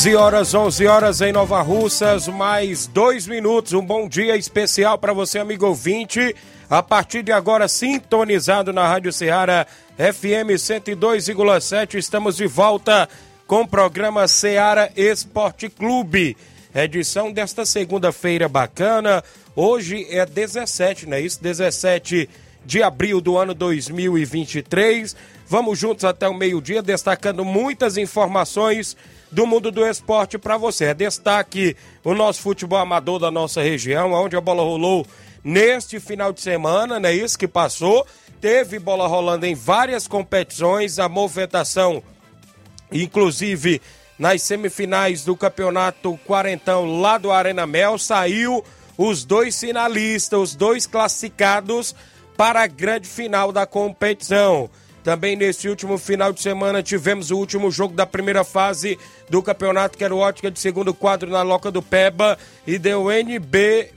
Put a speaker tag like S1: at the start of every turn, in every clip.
S1: 11 horas, 11 horas em Nova Russas, mais dois minutos. Um bom dia especial para você, amigo ouvinte. A partir de agora, sintonizado na Rádio Ceará FM 102,7, estamos de volta com o programa Ceará Esporte Clube. Edição desta segunda-feira bacana. Hoje é 17, não é isso? 17 de abril do ano 2023. Vamos juntos até o meio-dia, destacando muitas informações do mundo do esporte para você. É destaque o nosso futebol amador da nossa região, onde a bola rolou neste final de semana, né? Isso que passou. Teve bola rolando em várias competições, a movimentação, inclusive nas semifinais do campeonato quarentão lá do Arena Mel, saiu os dois finalistas, os dois classificados para a grande final da competição. Também nesse último final de semana tivemos o último jogo da primeira fase do campeonato, que era o Ótica de segundo quadro na Loca do Peba. E deu NB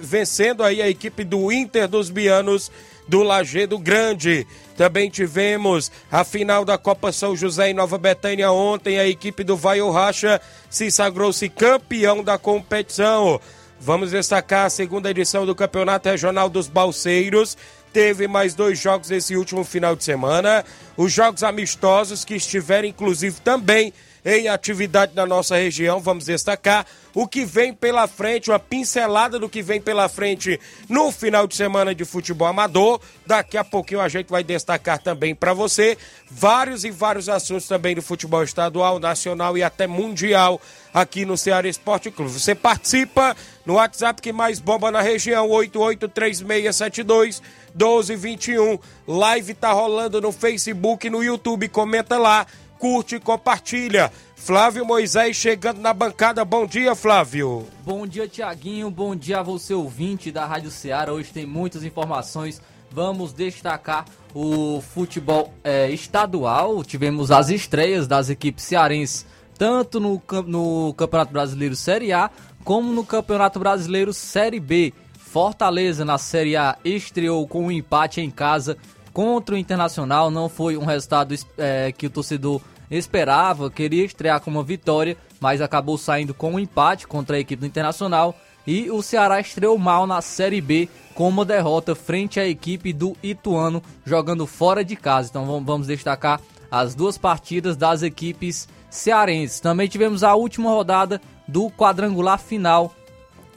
S1: vencendo aí a equipe do Inter dos Bianos do Lagedo Grande. Também tivemos a final da Copa São José em Nova Betânia ontem. A equipe do Vai Racha se sagrou-se campeão da competição. Vamos destacar a segunda edição do Campeonato Regional dos Balseiros teve mais dois jogos esse último final de semana. Os jogos amistosos que estiveram, inclusive, também em atividade na nossa região. Vamos destacar o que vem pela frente, uma pincelada do que vem pela frente no final de semana de futebol amador. Daqui a pouquinho a gente vai destacar também para você vários e vários assuntos também do futebol estadual, nacional e até mundial aqui no Ceará Esporte Clube. Você participa no WhatsApp que mais bomba na região, 883672 1221. Live tá rolando no Facebook, no YouTube, comenta lá curte e compartilha. Flávio Moisés chegando na bancada. Bom dia, Flávio.
S2: Bom dia, Tiaguinho. Bom dia a você, ouvinte da Rádio Ceará. Hoje tem muitas informações. Vamos destacar o futebol é, estadual. Tivemos as estreias das equipes cearenses, tanto no, no Campeonato Brasileiro Série A, como no Campeonato Brasileiro Série B. Fortaleza na Série A estreou com um empate em casa contra o Internacional. Não foi um resultado é, que o torcedor esperava, queria estrear com uma vitória, mas acabou saindo com um empate contra a equipe do Internacional. E o Ceará estreou mal na Série B com uma derrota frente à equipe do Ituano, jogando fora de casa. Então vamos destacar as duas partidas das equipes cearenses. Também tivemos a última rodada do quadrangular final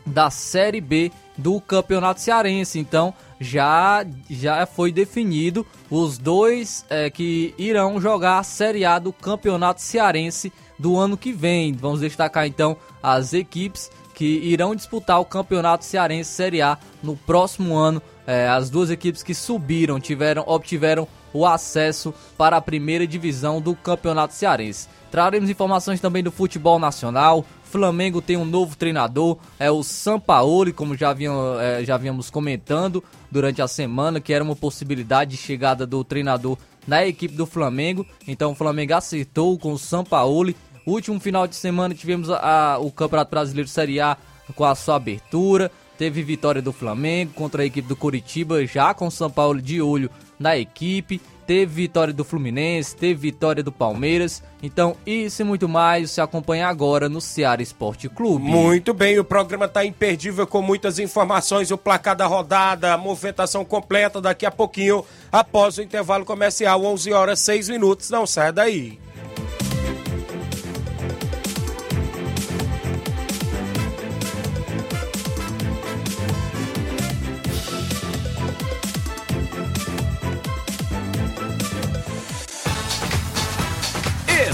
S2: da Série B do Campeonato Cearense. Então já, já foi definido os dois é, que irão jogar a Série A do Campeonato Cearense do ano que vem. Vamos destacar então as equipes que irão disputar o Campeonato Cearense Série A no próximo ano. É, as duas equipes que subiram tiveram, obtiveram o acesso para a primeira divisão do Campeonato Cearense. Traremos informações também do futebol nacional, Flamengo tem um novo treinador, é o Sampaoli, como já, haviam, é, já havíamos comentando durante a semana, que era uma possibilidade de chegada do treinador na equipe do Flamengo. Então o Flamengo acertou com o Sampaoli. Último final de semana tivemos a, a, o Campeonato Brasileiro Série A com a sua abertura. Teve vitória do Flamengo contra a equipe do Curitiba, já com o São Paulo de olho na equipe teve vitória do Fluminense, teve vitória do Palmeiras. Então, isso e muito mais se acompanha agora no Ceará Esporte Clube.
S1: Muito bem, o programa está imperdível com muitas informações, o placar da rodada, a movimentação completa daqui a pouquinho, após o intervalo comercial, 11 horas 6 minutos. Não sai daí.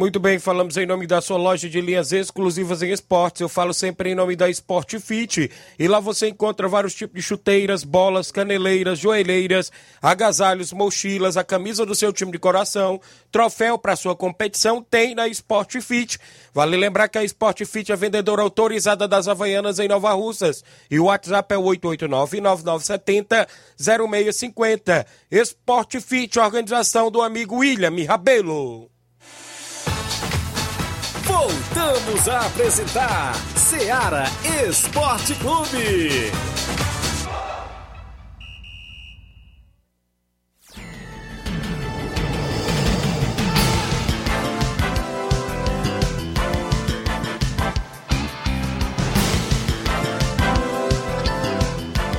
S1: Muito bem, falamos em nome da sua loja de linhas exclusivas em esportes. Eu falo sempre em nome da Sport Fit. E lá você encontra vários tipos de chuteiras, bolas, caneleiras, joelheiras, agasalhos, mochilas, a camisa do seu time de coração, troféu para sua competição, tem na Sport Fit. Vale lembrar que a Sport Fit é vendedora autorizada das Havaianas em Nova Russas. E o WhatsApp é 889-9970-0650. Sport Fit, organização do amigo William Rabelo.
S3: Voltamos a apresentar Seara Esporte Clube.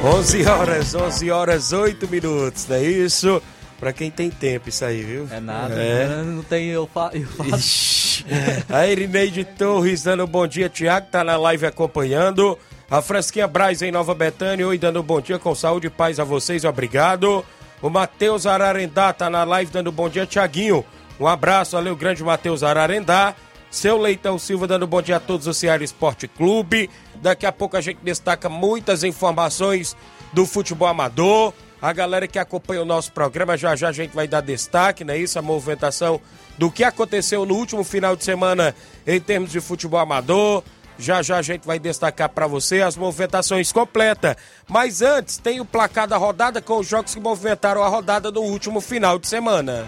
S1: Onze horas, 11 horas, 8 minutos, não é isso? Pra quem tem tempo isso aí, viu?
S2: É nada,
S1: É.
S2: né? não tem eu, fa eu faço.
S1: Ixi. A Irineide Torres dando bom dia, Tiago tá na live acompanhando. A Fresquinha Braz em Nova Betânia, oi, dando bom dia com saúde e paz a vocês, obrigado. O Matheus Ararendá tá na live dando bom dia, Tiaguinho. Um abraço, valeu, grande Matheus Ararendá. Seu Leitão Silva dando bom dia a todos do Ceará Esporte Clube. Daqui a pouco a gente destaca muitas informações do futebol amador. A galera que acompanha o nosso programa, já já a gente vai dar destaque, não é isso? A movimentação do que aconteceu no último final de semana em termos de futebol amador. Já já a gente vai destacar para você as movimentações completas. Mas antes, tem o placar da rodada com os jogos que movimentaram a rodada no último final de semana.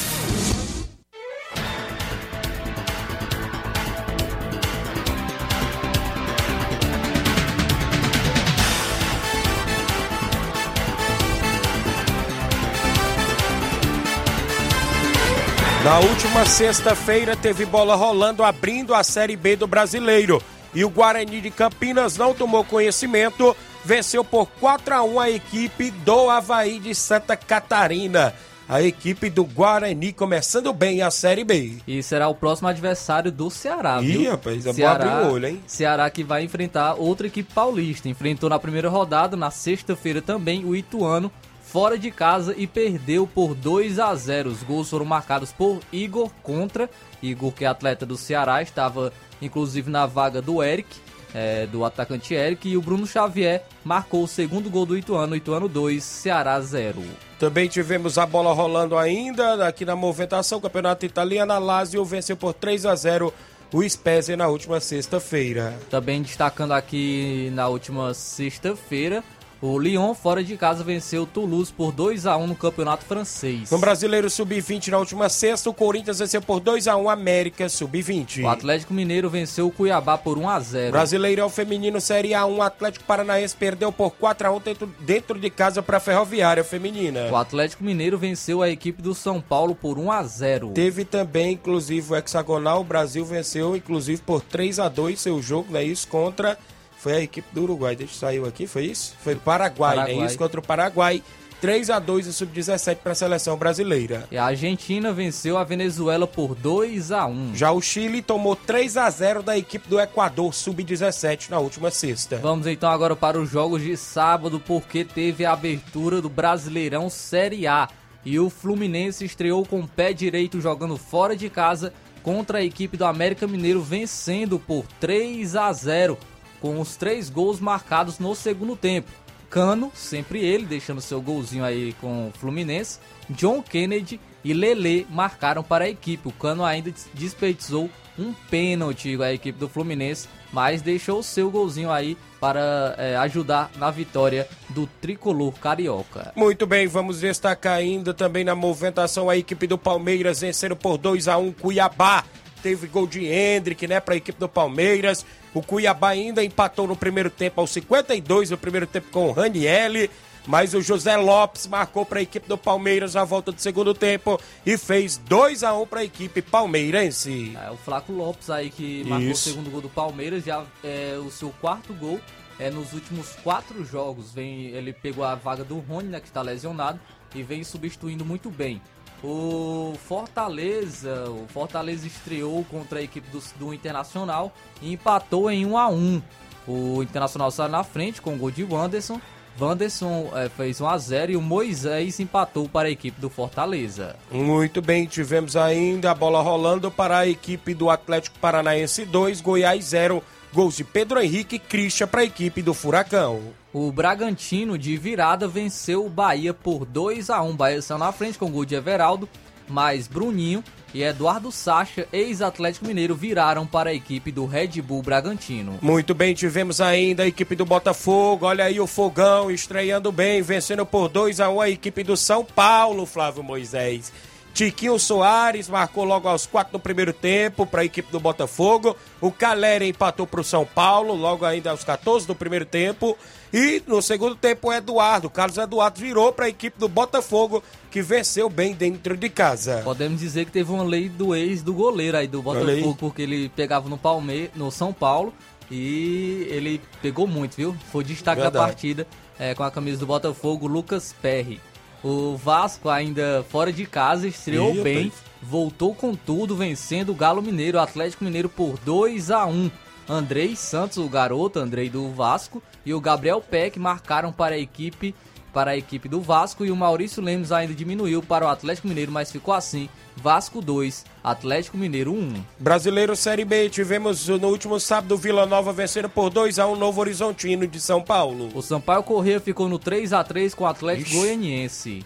S1: Na última sexta-feira teve bola rolando abrindo a Série B do Brasileiro. E o Guarani de Campinas não tomou conhecimento, venceu por 4 a 1 a equipe do Havaí de Santa Catarina. A equipe do Guarani começando bem a Série B.
S2: E será o próximo adversário do Ceará,
S1: Ih,
S2: viu?
S1: rapaz, é bom abrir o olho, hein?
S2: Ceará que vai enfrentar outra equipe paulista. Enfrentou na primeira rodada, na sexta-feira também, o Ituano, fora de casa e perdeu por 2 a 0. Os gols foram marcados por Igor contra. Igor, que é atleta do Ceará, estava inclusive na vaga do Eric, é, do atacante Eric. E o Bruno Xavier marcou o segundo gol do Ituano. Ituano 2, Ceará 0.
S1: Também tivemos a bola rolando ainda aqui na movimentação. O Campeonato Italiano, a Lazio venceu por 3 a 0 o Spezia na última sexta-feira.
S2: Também destacando aqui na última sexta-feira, o Lyon fora de casa venceu o Toulouse por 2 a 1 no Campeonato Francês.
S1: No Brasileiro Sub-20 na última sexta, o Corinthians venceu por 2 a 1 América Sub-20.
S2: O Atlético Mineiro venceu o Cuiabá por 1 a 0.
S1: Brasileirão Feminino Série A1, o Atlético Paranaense perdeu por 4 a 1 dentro, dentro de casa para a Ferroviária Feminina.
S2: O Atlético Mineiro venceu a equipe do São Paulo por 1 a 0.
S1: Teve também, inclusive, o Hexagonal, o Brasil venceu, inclusive, por 3 a 2 seu jogo, né? Isso contra. Foi a equipe do Uruguai. Deixa eu saiu aqui, foi isso? Foi Paraguai,
S2: Paraguai.
S1: né? Isso contra o Paraguai. 3 a 2 o Sub-17 para a seleção brasileira.
S2: E a Argentina venceu a Venezuela por 2 a 1.
S1: Já o Chile tomou 3 a 0 da equipe do Equador Sub-17 na última sexta.
S2: Vamos então agora para os jogos de sábado, porque teve a abertura do Brasileirão Série A. E o Fluminense estreou com o pé direito jogando fora de casa contra a equipe do América Mineiro, vencendo por 3 a 0, com os três gols marcados no segundo tempo. Cano, sempre ele, deixando seu golzinho aí com o Fluminense. John Kennedy e Lele marcaram para a equipe. O Cano ainda desperdiçou um pênalti à equipe do Fluminense, mas deixou seu golzinho aí para é, ajudar na vitória do tricolor carioca.
S1: Muito bem, vamos destacar ainda também na movimentação a equipe do Palmeiras vencendo por 2 a 1 Cuiabá. Teve gol de Hendrick, né, para a equipe do Palmeiras. O Cuiabá ainda empatou no primeiro tempo aos 52 no primeiro tempo com o Ranielli. Mas o José Lopes marcou para a equipe do Palmeiras na volta do segundo tempo e fez 2 a 1 para a equipe palmeirense.
S2: É, o Flaco Lopes aí que marcou Isso. o segundo gol do Palmeiras, já é o seu quarto gol é, nos últimos quatro jogos. Vem, ele pegou a vaga do Rony, né, que está lesionado, e vem substituindo muito bem. O Fortaleza, o Fortaleza estreou contra a equipe do, do Internacional e empatou em 1 a 1. O Internacional saiu na frente com o gol de Wanderson. Wanderson é, fez 1 a 0 e o Moisés empatou para a equipe do Fortaleza.
S1: Muito bem, tivemos ainda a bola rolando para a equipe do Atlético Paranaense 2, Goiás 0. Gols de Pedro Henrique e Christian para a equipe do Furacão.
S2: O Bragantino de virada venceu o Bahia por 2 a 1 Bahia saiu na frente com o gol de Everaldo, mas Bruninho e Eduardo Sacha, ex-Atlético Mineiro, viraram para a equipe do Red Bull Bragantino.
S1: Muito bem, tivemos ainda a equipe do Botafogo. Olha aí o Fogão estreando bem, vencendo por 2 a 1 a equipe do São Paulo, Flávio Moisés. Tiquinho Soares marcou logo aos 4 do primeiro tempo para a equipe do Botafogo. O Caleri empatou para o São Paulo, logo ainda aos 14 do primeiro tempo. E no segundo tempo, o Eduardo, o Carlos Eduardo virou para a equipe do Botafogo, que venceu bem dentro de casa.
S2: Podemos dizer que teve uma lei do ex do goleiro aí do Botafogo, porque ele pegava no Palme no São Paulo e ele pegou muito, viu? Foi destaque Verdade. da partida é, com a camisa do Botafogo, Lucas Perry. O Vasco, ainda fora de casa, estreou Eita. bem, voltou com tudo, vencendo o Galo Mineiro, o Atlético Mineiro por 2 a 1 Andrei Santos, o garoto Andrei do Vasco, e o Gabriel Peck marcaram para a equipe para a equipe do Vasco e o Maurício Lemos ainda diminuiu para o Atlético Mineiro, mas ficou assim: Vasco 2, Atlético Mineiro 1.
S1: Brasileiro Série B, tivemos no último sábado Vila Nova vencendo por 2 a 1 Novo Horizontino de São Paulo.
S2: O Sampaio Corrêa ficou no 3 a 3 com o Atlético Ixi. Goianiense.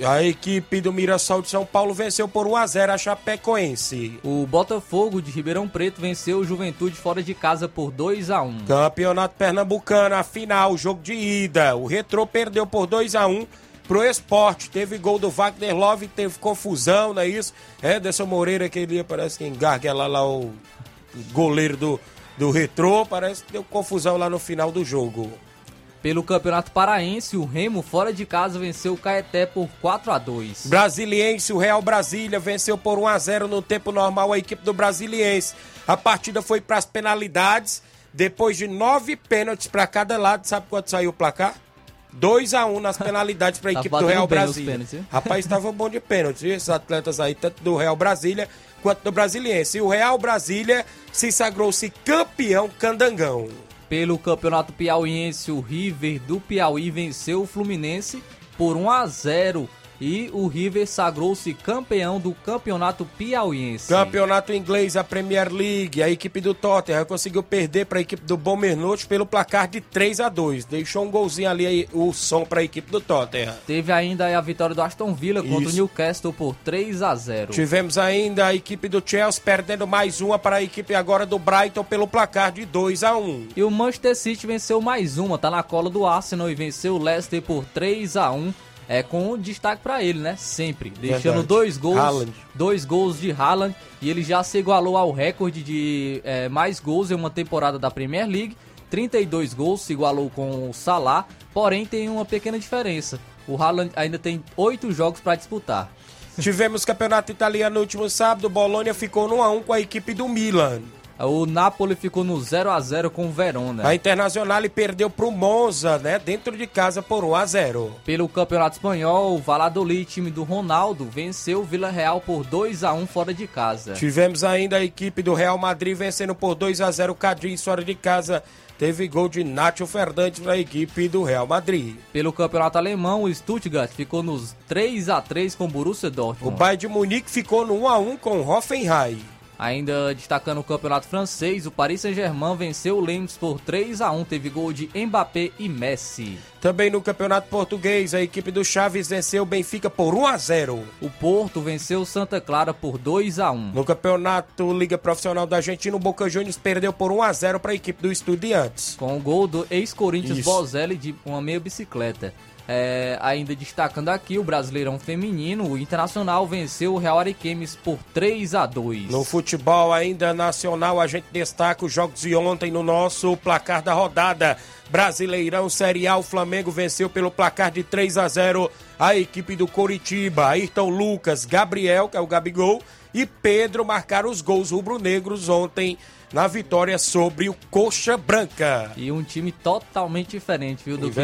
S1: A equipe do Mirassol de São Paulo venceu por 1 a 0 a Chapecoense.
S2: O Botafogo de Ribeirão Preto venceu o Juventude fora de casa por 2 a 1.
S1: Campeonato Pernambucano, a final, jogo de ida. O Retrô perdeu por 2 a 1 pro esporte. Teve gol do Wagner Love, teve confusão, não é isso? Anderson Moreira, que ele parece que engarguela lá o goleiro do, do Retrô, parece que deu confusão lá no final do jogo.
S2: Pelo Campeonato Paraense, o Remo fora de casa venceu o Caeté por 4 a 2.
S1: Brasiliense, o Real Brasília venceu por 1 a 0 no tempo normal a equipe do Brasiliense. A partida foi para as penalidades, depois de nove pênaltis para cada lado. Sabe quanto saiu o placar? 2 a 1 nas penalidades para a equipe do Real Brasília. Pênaltis, Rapaz, estava bom de pênalti, esses atletas aí, tanto do Real Brasília quanto do Brasiliense. E o Real Brasília se sagrou-se campeão candangão.
S2: Pelo Campeonato Piauiense, o River do Piauí venceu o Fluminense por 1 a 0 e o River sagrou-se campeão do campeonato piauiense.
S1: Campeonato inglês, a Premier League, a equipe do Tottenham conseguiu perder para a equipe do Bournemouth pelo placar de 3 a 2 Deixou um golzinho ali, o som para a equipe do Tottenham.
S2: Teve ainda a vitória do Aston Villa Isso. contra o Newcastle por 3 a 0
S1: Tivemos ainda a equipe do Chelsea perdendo mais uma para a equipe agora do Brighton pelo placar de 2 a 1
S2: E o Manchester City venceu mais uma, tá na cola do Arsenal e venceu o Leicester por 3 a 1 é com destaque para ele, né? Sempre. Deixando Verdade. dois gols. Haaland. Dois gols de Haaland. E ele já se igualou ao recorde de é, mais gols em uma temporada da Premier League. 32 gols, se igualou com o Salah. Porém, tem uma pequena diferença. O Haaland ainda tem oito jogos para disputar.
S1: Tivemos campeonato italiano no último sábado. Bolonha ficou no 1 a 1 com a equipe do Milan.
S2: O Napoli ficou no 0 a 0 com o Verona.
S1: A Internacional perdeu pro Monza, né? Dentro de casa por 1 a 0.
S2: Pelo Campeonato Espanhol, o Valladolid, time do Ronaldo, venceu o Vila Real por 2 a 1 fora de casa.
S1: Tivemos ainda a equipe do Real Madrid vencendo por 2 a 0 o Cadiz fora de casa. Teve gol de Nacho Fernandes para a equipe do Real Madrid.
S2: Pelo Campeonato Alemão, o Stuttgart ficou nos 3 a 3 com o Borussia Dortmund.
S1: O Bayern de Munique ficou no 1 a 1 com o Hoffenheim.
S2: Ainda destacando o campeonato francês, o Paris Saint-Germain venceu o Lens por 3 a 1 teve gol de Mbappé e Messi.
S1: Também no campeonato português, a equipe do Chaves venceu o Benfica por 1 a 0.
S2: O Porto venceu o Santa Clara por 2 a 1.
S1: No campeonato Liga Profissional da Argentina, o Boca Juniors perdeu por 1 a 0 para a equipe do Estudiantes.
S2: Com o gol do ex-Corinthians. Bozelli de uma meia bicicleta. É, ainda destacando aqui o Brasileirão Feminino, o Internacional venceu o Real Ariquemes por 3 a 2.
S1: No futebol ainda nacional, a gente destaca os jogos de ontem no nosso placar da rodada. Brasileirão Série A, o Flamengo venceu pelo placar de 3 a 0 a equipe do Coritiba. Ayrton Lucas, Gabriel, que é o Gabigol, e Pedro marcaram os gols rubro-negros ontem na vitória sobre o Coxa Branca.
S2: E um time totalmente diferente, viu, do
S1: É
S2: que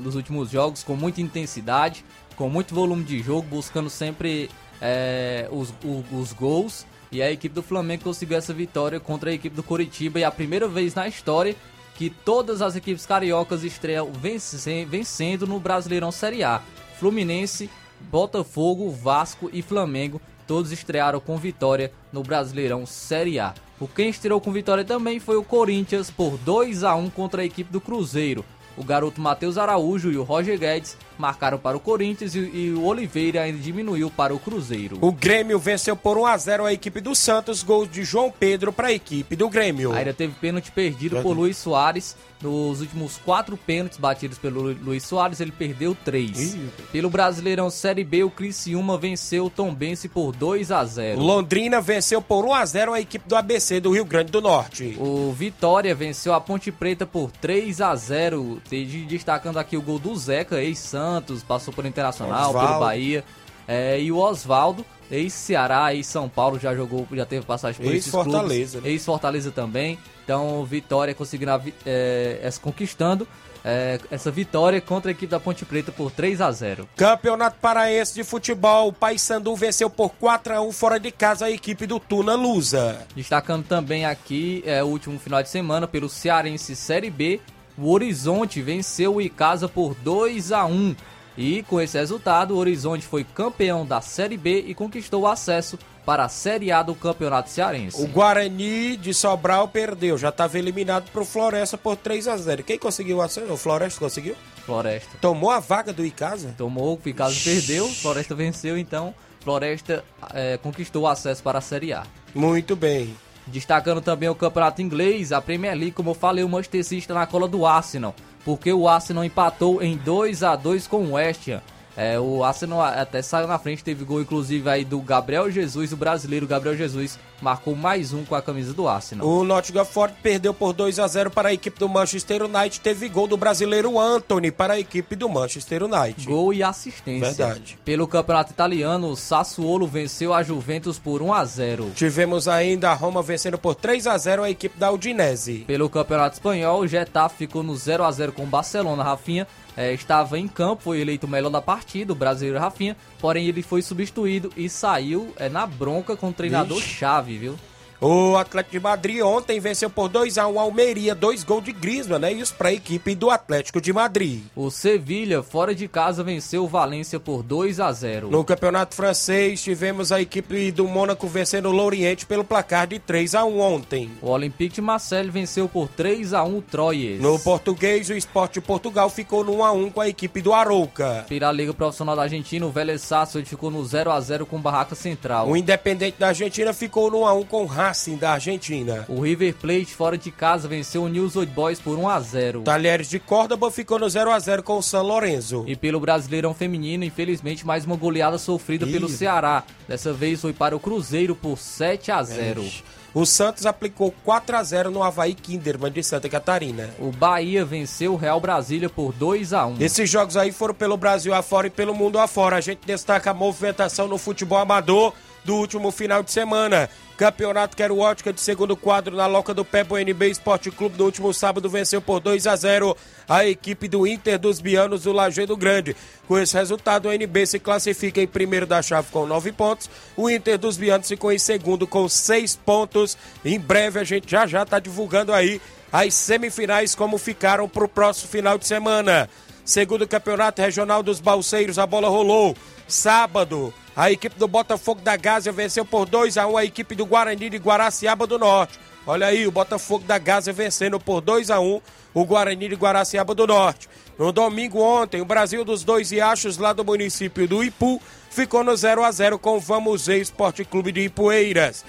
S2: dos últimos jogos, com muita intensidade, com muito volume de jogo, buscando sempre eh, os, o- os gols. E a equipe do Flamengo conseguiu essa vitória contra a equipe do Coritiba. E é a primeira vez na história que todas as equipes cariocas estreiam vence- vencendo no Brasileirão Série A. Fluminense, Botafogo, Vasco e Flamengo todos estrearam com vitória no Brasileirão Série A. O quem estreou com vitória também foi o Corinthians por 2 a 1 contra a equipe do Cruzeiro. O garoto Matheus Araújo e o Roger Guedes marcaram para o Corinthians e, e o Oliveira ainda diminuiu para o Cruzeiro.
S1: O Grêmio venceu por 1 a 0 a equipe do Santos, gol de João Pedro para a equipe do Grêmio.
S2: Ainda teve pênalti perdido por. Luiz Soares. Nos últimos quatro pênaltis batidos pelo Lu- Luiz Soares, ele perdeu três.
S1: Ih.
S2: Pelo Brasileirão Série B, o Criciúma venceu o Tombense por 2 a 0.
S1: Londrina venceu por 1 a 0 a equipe do ABC do Rio Grande do Norte.
S2: O Vitória venceu a Ponte Preta por 3 a 0 Te- Destacando aqui o gol do Zeca, ex-Santos, passou por Internacional,
S1: Osvaldo.
S2: pelo Bahia. É, e o Oswaldo, ex-Ceará, ex-São Paulo, já jogou, já teve passagem por esses clubes.
S1: Ex-Fortaleza, né?
S2: Ex-Fortaleza também. Então, Vitória conseguindo é, essa- conquistando é, essa vitória contra a equipe da Ponte Preta por 3 a 0
S1: Campeonato Paraense de Futebol, o Paysandu venceu por 4 a 1 fora de casa a equipe do Tuna Lusa.
S2: Destacando também aqui é, o último final de semana pelo Cearense Série B, o Horizonte venceu o Icasa por 2 a 1 e com esse resultado o Horizonte foi campeão da Série B e conquistou o acesso para a Série A do Campeonato Cearense.
S1: O Guarani de Sobral perdeu, já estava eliminado pro Floresta por 3 a 0 Quem conseguiu o acesso? O Floresta conseguiu?
S2: Floresta
S1: Tomou a vaga do Icasa?
S2: tomou, o Icasa perdeu, Floresta venceu, então Floresta é, conquistou o acesso para a Série A.
S1: Muito bem.
S2: Destacando também o campeonato inglês, a Premier League, como eu falei, o Manchester City está na cola do Arsenal, porque o Arsenal empatou em 2 a 2 com o West Ham. É, o Arsenal até saiu na frente, teve gol inclusive aí do Gabriel Jesus, o brasileiro Gabriel Jesus marcou mais um com a camisa do Arsenal.
S1: O Nottingham Forest perdeu por 2 a 0 para a equipe do Manchester United. Teve gol do brasileiro Anthony para a equipe do Manchester United.
S2: Gol e assistência.
S1: Verdade.
S2: Pelo campeonato italiano, o Sassuolo venceu a Juventus por 1 a 0.
S1: Tivemos ainda a Roma vencendo por 3 a 0 a equipe da Udinese.
S2: Pelo Campeonato Espanhol, o Getafe ficou no 0 a 0 com o Barcelona. Rafinha eh, estava em campo, foi eleito o melhor da partida, o brasileiro Rafinha, porém ele foi substituído e saiu eh, na bronca com o treinador
S1: Vixe.
S2: chave, viu?
S1: O Atlético de Madrid ontem venceu por 2 a 1 a Almeria, dois gols de Griezmann, né? Isso para a equipe do Atlético de Madrid.
S2: O Sevilha, fora de casa, venceu o Valência por 2 a 0.
S1: No Campeonato Francês, tivemos a equipe do Mônaco vencendo o Lorient pelo placar de 3 a 1 ontem.
S2: O Olympique de Marseille venceu por 3 a 1 o Troyes.
S1: No português, o Esporte de Portugal ficou no 1 a 1 com a equipe do Arouca.
S2: Pela Liga Profissional da Argentina, o Vélez Sarsfield ficou no 0 a 0 com o Barraca Central.
S1: O Independente da Argentina ficou no 1 a 1 com o Racing da Argentina.
S2: O River Plate, fora de casa, venceu o News Old Boys por 1 a 0.
S1: Talheres de Córdoba ficou no 0 a 0 com o San Lorenzo.
S2: E pelo Brasileirão Feminino, infelizmente, mais uma goleada sofrida
S1: Ih.
S2: pelo Ceará. Dessa vez foi para o Cruzeiro por 7 a 0.
S1: O Santos aplicou 4 a 0 no Havaí Kinderman de Santa Catarina.
S2: O Bahia venceu o Real Brasília por 2 a 1.
S1: Esses jogos aí foram pelo Brasil afora e pelo mundo afora. A gente destaca a movimentação no futebol amador do último final de semana. Campeonato Quero Ótica de segundo quadro na Loca do Pé, o NB Esporte Clube no último sábado venceu por 2 a 0 a equipe do Inter dos Bianos do Lajeado Grande. Com esse resultado, o NB se classifica em primeiro da chave com 9 pontos. O Inter dos Bianos ficou em segundo com 6 pontos. Em breve a gente já já está divulgando aí as semifinais como ficaram para o próximo final de semana. Segundo Campeonato Regional dos Balseiros, a bola rolou. Sábado, a equipe do Botafogo da Gásia venceu por 2 a 1 a equipe do Guarani de Guaraciaba do Norte. Olha aí, o Botafogo da Gásia vencendo por 2 a 1 o Guarani de Guaraciaba do Norte. No domingo ontem, o Brasil dos Dois Riachos, lá do município do Ipu, ficou no 0 a 0 com o Vamos Esporte Clube de Ipueiras.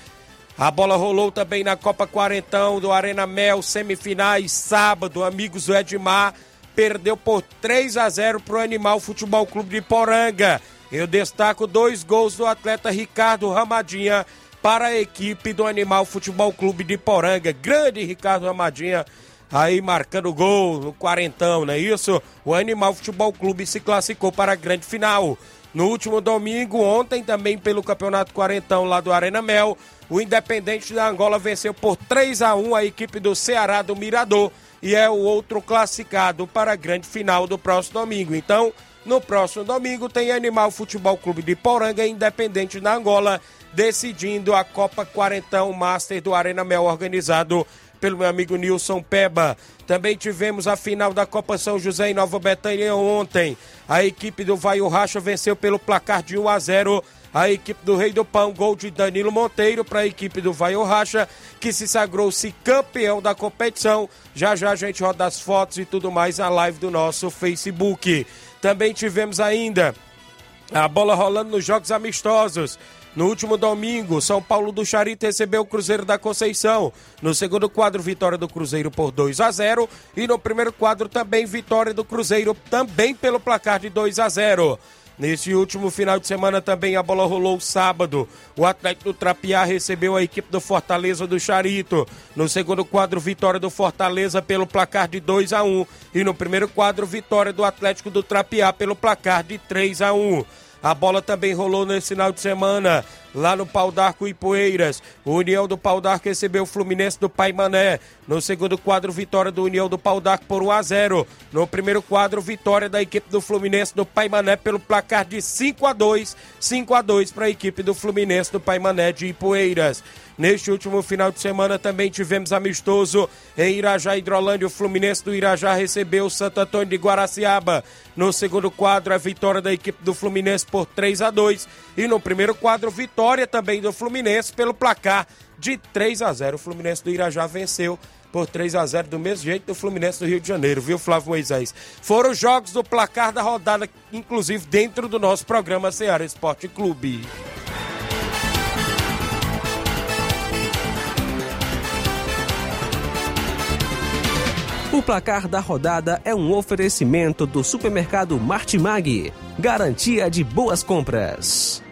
S1: A bola rolou também na Copa Quarentão do Arena Mel, semifinais, sábado, amigos do Edmar, perdeu por 3 a 0 para o Animal Futebol Clube de Poranga. Eu destaco dois gols do atleta Ricardo Ramadinha para a equipe do Animal Futebol Clube de Poranga. Grande Ricardo Ramadinha aí marcando gol no quarentão, não é isso? O Animal Futebol Clube se classificou para a grande final. No último domingo, ontem, também pelo Campeonato Quarentão lá do Arena Mel, o Independente da Angola venceu por 3 a 1 a equipe do Ceará do Mirador e é o outro classificado para a grande final do próximo domingo. Então, no próximo domingo tem Animal Futebol Clube de Poranga Independente da Angola decidindo a Copa Quarentão Master do Arena Mel organizado pelo meu amigo Nilson Peba. Também tivemos a final da Copa São José em Nova Betânia ontem. A equipe do Vaio Racha venceu pelo placar de 1 a 0 a equipe do Rei do Pão, gol de Danilo Monteiro para a equipe do Vaio Racha, que se sagrou-se campeão da competição. Já já a gente roda as fotos e tudo mais na live do nosso Facebook. Também tivemos ainda a bola rolando nos jogos amistosos. No último domingo, São Paulo do Charito recebeu o Cruzeiro da Conceição. No segundo quadro, vitória do Cruzeiro por 2 a 0 e no primeiro quadro também vitória do Cruzeiro também pelo placar de 2 a 0. Nesse último final de semana também a bola rolou sábado. O Atlético do Trapiá recebeu a equipe do Fortaleza do Charito. No segundo quadro, vitória do Fortaleza pelo placar de 2 a 1 e no primeiro quadro, vitória do Atlético do Trapiá pelo placar de 3 a 1. A bola também rolou nesse final de semana, lá no Pau d'Arco e Poeiras. O União do Pau d'Arco recebeu o Fluminense do Pai Mané. No segundo quadro, vitória do União do Pau d'Arco por 1 a 0. No primeiro quadro, vitória da equipe do Fluminense do Pai Mané pelo placar de 5 a 2. 5 a 2 para a equipe do Fluminense do Pai Mané de Ipueiras. Neste último final de semana também tivemos amistoso em Irajá Hidrolândia. O Fluminense do Irajá recebeu o Santo Antônio de Guaraciaba. No segundo quadro, a vitória da equipe do Fluminense por 3 a 2 E no primeiro quadro, vitória também do Fluminense pelo placar de 3 a 0 O Fluminense do Irajá venceu por 3 a 0 do mesmo jeito do Fluminense do Rio de Janeiro, viu, Flávio Moisés? Foram os jogos do placar da rodada, inclusive dentro do nosso programa Ceará Esporte Clube.
S4: O placar da rodada é um oferecimento do supermercado Martimag. Garantia de boas compras.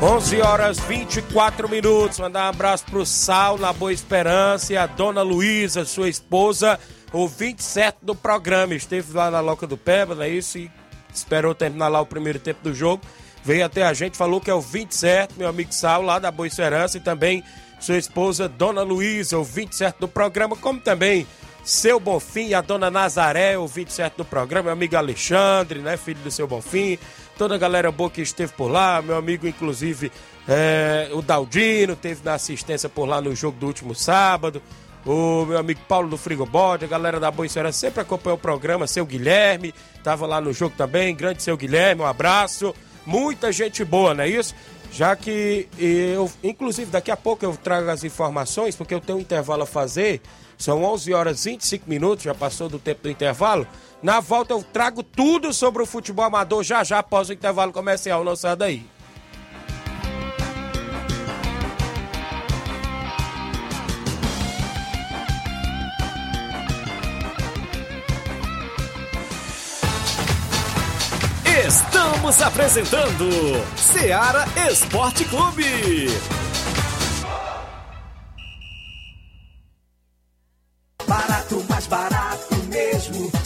S1: Onze horas 24 minutos. Mandar um abraço pro Sal na Boa Esperança e a dona Luísa, sua esposa, o 27 do programa. Esteve lá na Loca do Peba, não é isso? E esperou terminar lá o primeiro tempo do jogo veio até a gente, falou que é o 27, meu amigo Sal, lá da Boa Esperança, e também sua esposa, Dona Luísa, o 27 do programa, como também seu Bonfim a Dona Nazaré, o 27 do programa, meu amigo Alexandre, né, filho do seu Bonfim, toda a galera boa que esteve por lá, meu amigo, inclusive, é, o Daldino, teve na assistência por lá no jogo do último sábado, o meu amigo Paulo do Frigobode, a galera da Boa Esperança sempre acompanhou o programa, seu Guilherme, tava lá no jogo também, grande seu Guilherme, um abraço muita gente boa, não é isso? Já que eu, inclusive, daqui a pouco eu trago as informações, porque eu tenho um intervalo a fazer. São 11 horas e 25 minutos, já passou do tempo do intervalo. Na volta eu trago tudo sobre o futebol amador já já após o intervalo comercial. Não sai daí.
S3: Estamos apresentando Seara Esporte Clube.
S5: Barato, mais barato mesmo.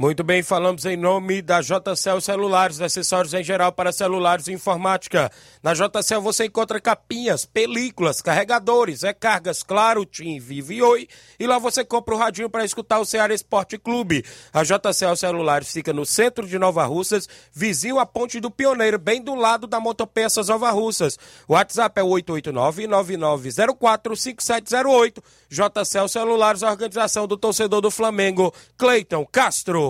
S1: Muito bem, falamos em nome da JCL Celulares, acessórios em geral para celulares e informática. Na JCL você encontra capinhas, películas, carregadores, recargas, claro, Tim, Vivo e Oi. E lá você compra o radinho para escutar o Ceará Esporte Clube. A JCL Celulares fica no centro de Nova Russas, vizinho à Ponte do Pioneiro, bem do lado da Motopeças Nova Russas. O WhatsApp é 889-9904-5708. JCL Celulares, a organização do torcedor do Flamengo, Cleiton Castro.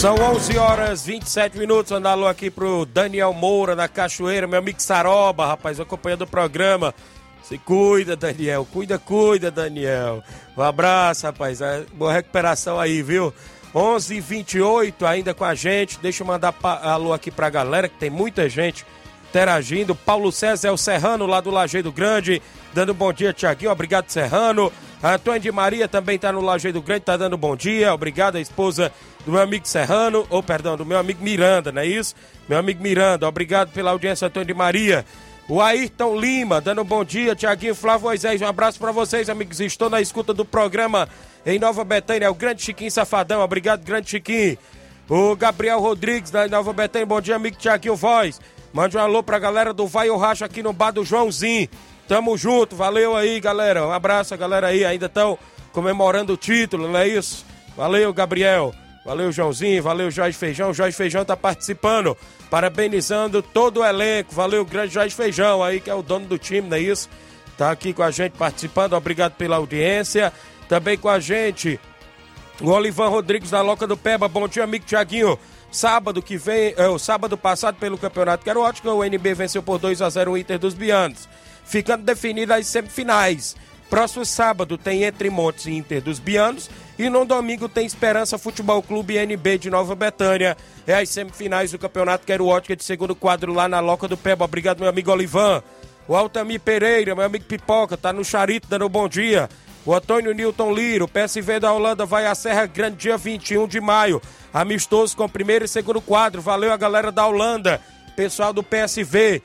S1: São 11 horas 27 minutos. Mandar alô aqui pro Daniel Moura na Cachoeira, meu amigo Saroba, rapaz, acompanhando o programa. Se cuida, Daniel. Cuida, cuida, Daniel. Um abraço, rapaz. É, Boa recuperação aí, viu? 11 h 28 ainda com a gente. Deixa eu mandar alô aqui pra galera, que tem muita gente interagindo. Paulo César é o Serrano, lá do Lajeiro Grande, dando bom dia, Tiaguinho. Obrigado, Serrano. Antônio de Maria também tá no Lajeiro Grande, tá dando bom dia. Obrigado, a esposa do meu amigo Serrano, ou perdão, do meu amigo Miranda, não é isso? Meu amigo Miranda, obrigado pela audiência, Antônio de Maria. O Ayrton Lima, dando bom dia, Tiaguinho Flávio Moisés, um abraço pra vocês, amigos. Estou na escuta do programa em Nova Betânia, é o grande Chiquinho Safadão, obrigado, grande Chiquinho. O Gabriel Rodrigues, da Nova Betânia, bom dia, amigo Tiaguinho Voz. Mande um alô pra galera do Vai o Racha aqui no bar do Joãozinho. Tamo junto, valeu aí, galera. Um abraço, galera aí, ainda estão comemorando o título, não é isso? Valeu, Gabriel. Valeu, Joãozinho. Valeu, Jorge Feijão. Jorge Feijão tá participando, parabenizando todo o elenco. Valeu, grande Jorge Feijão aí, que é o dono do time, não é isso? Tá aqui com a gente participando, obrigado pela audiência. Também com a gente, o Olivan Rodrigues da Loca do Peba. Bom dia, amigo Tiaguinho. Sábado que vem, é, o sábado passado pelo Campeonato Caruótico, o NB venceu por 2 a 0 o Inter dos Bianos, ficando definidas as semifinais. Próximo sábado tem Entre Montes e Inter dos Bianos e no domingo tem Esperança Futebol Clube NB de Nova Betânia. É as semifinais do Campeonato Caruótica de segundo quadro lá na Loca do Peba. Obrigado, meu amigo Olivan. O Altamir Pereira, meu amigo Pipoca, tá no Charito dando bom dia. O Antônio Newton Liro, PSV da Holanda vai à Serra Grande dia 21 de maio. Amistoso com primeiro e segundo quadro. Valeu a galera da Holanda, pessoal do PSV.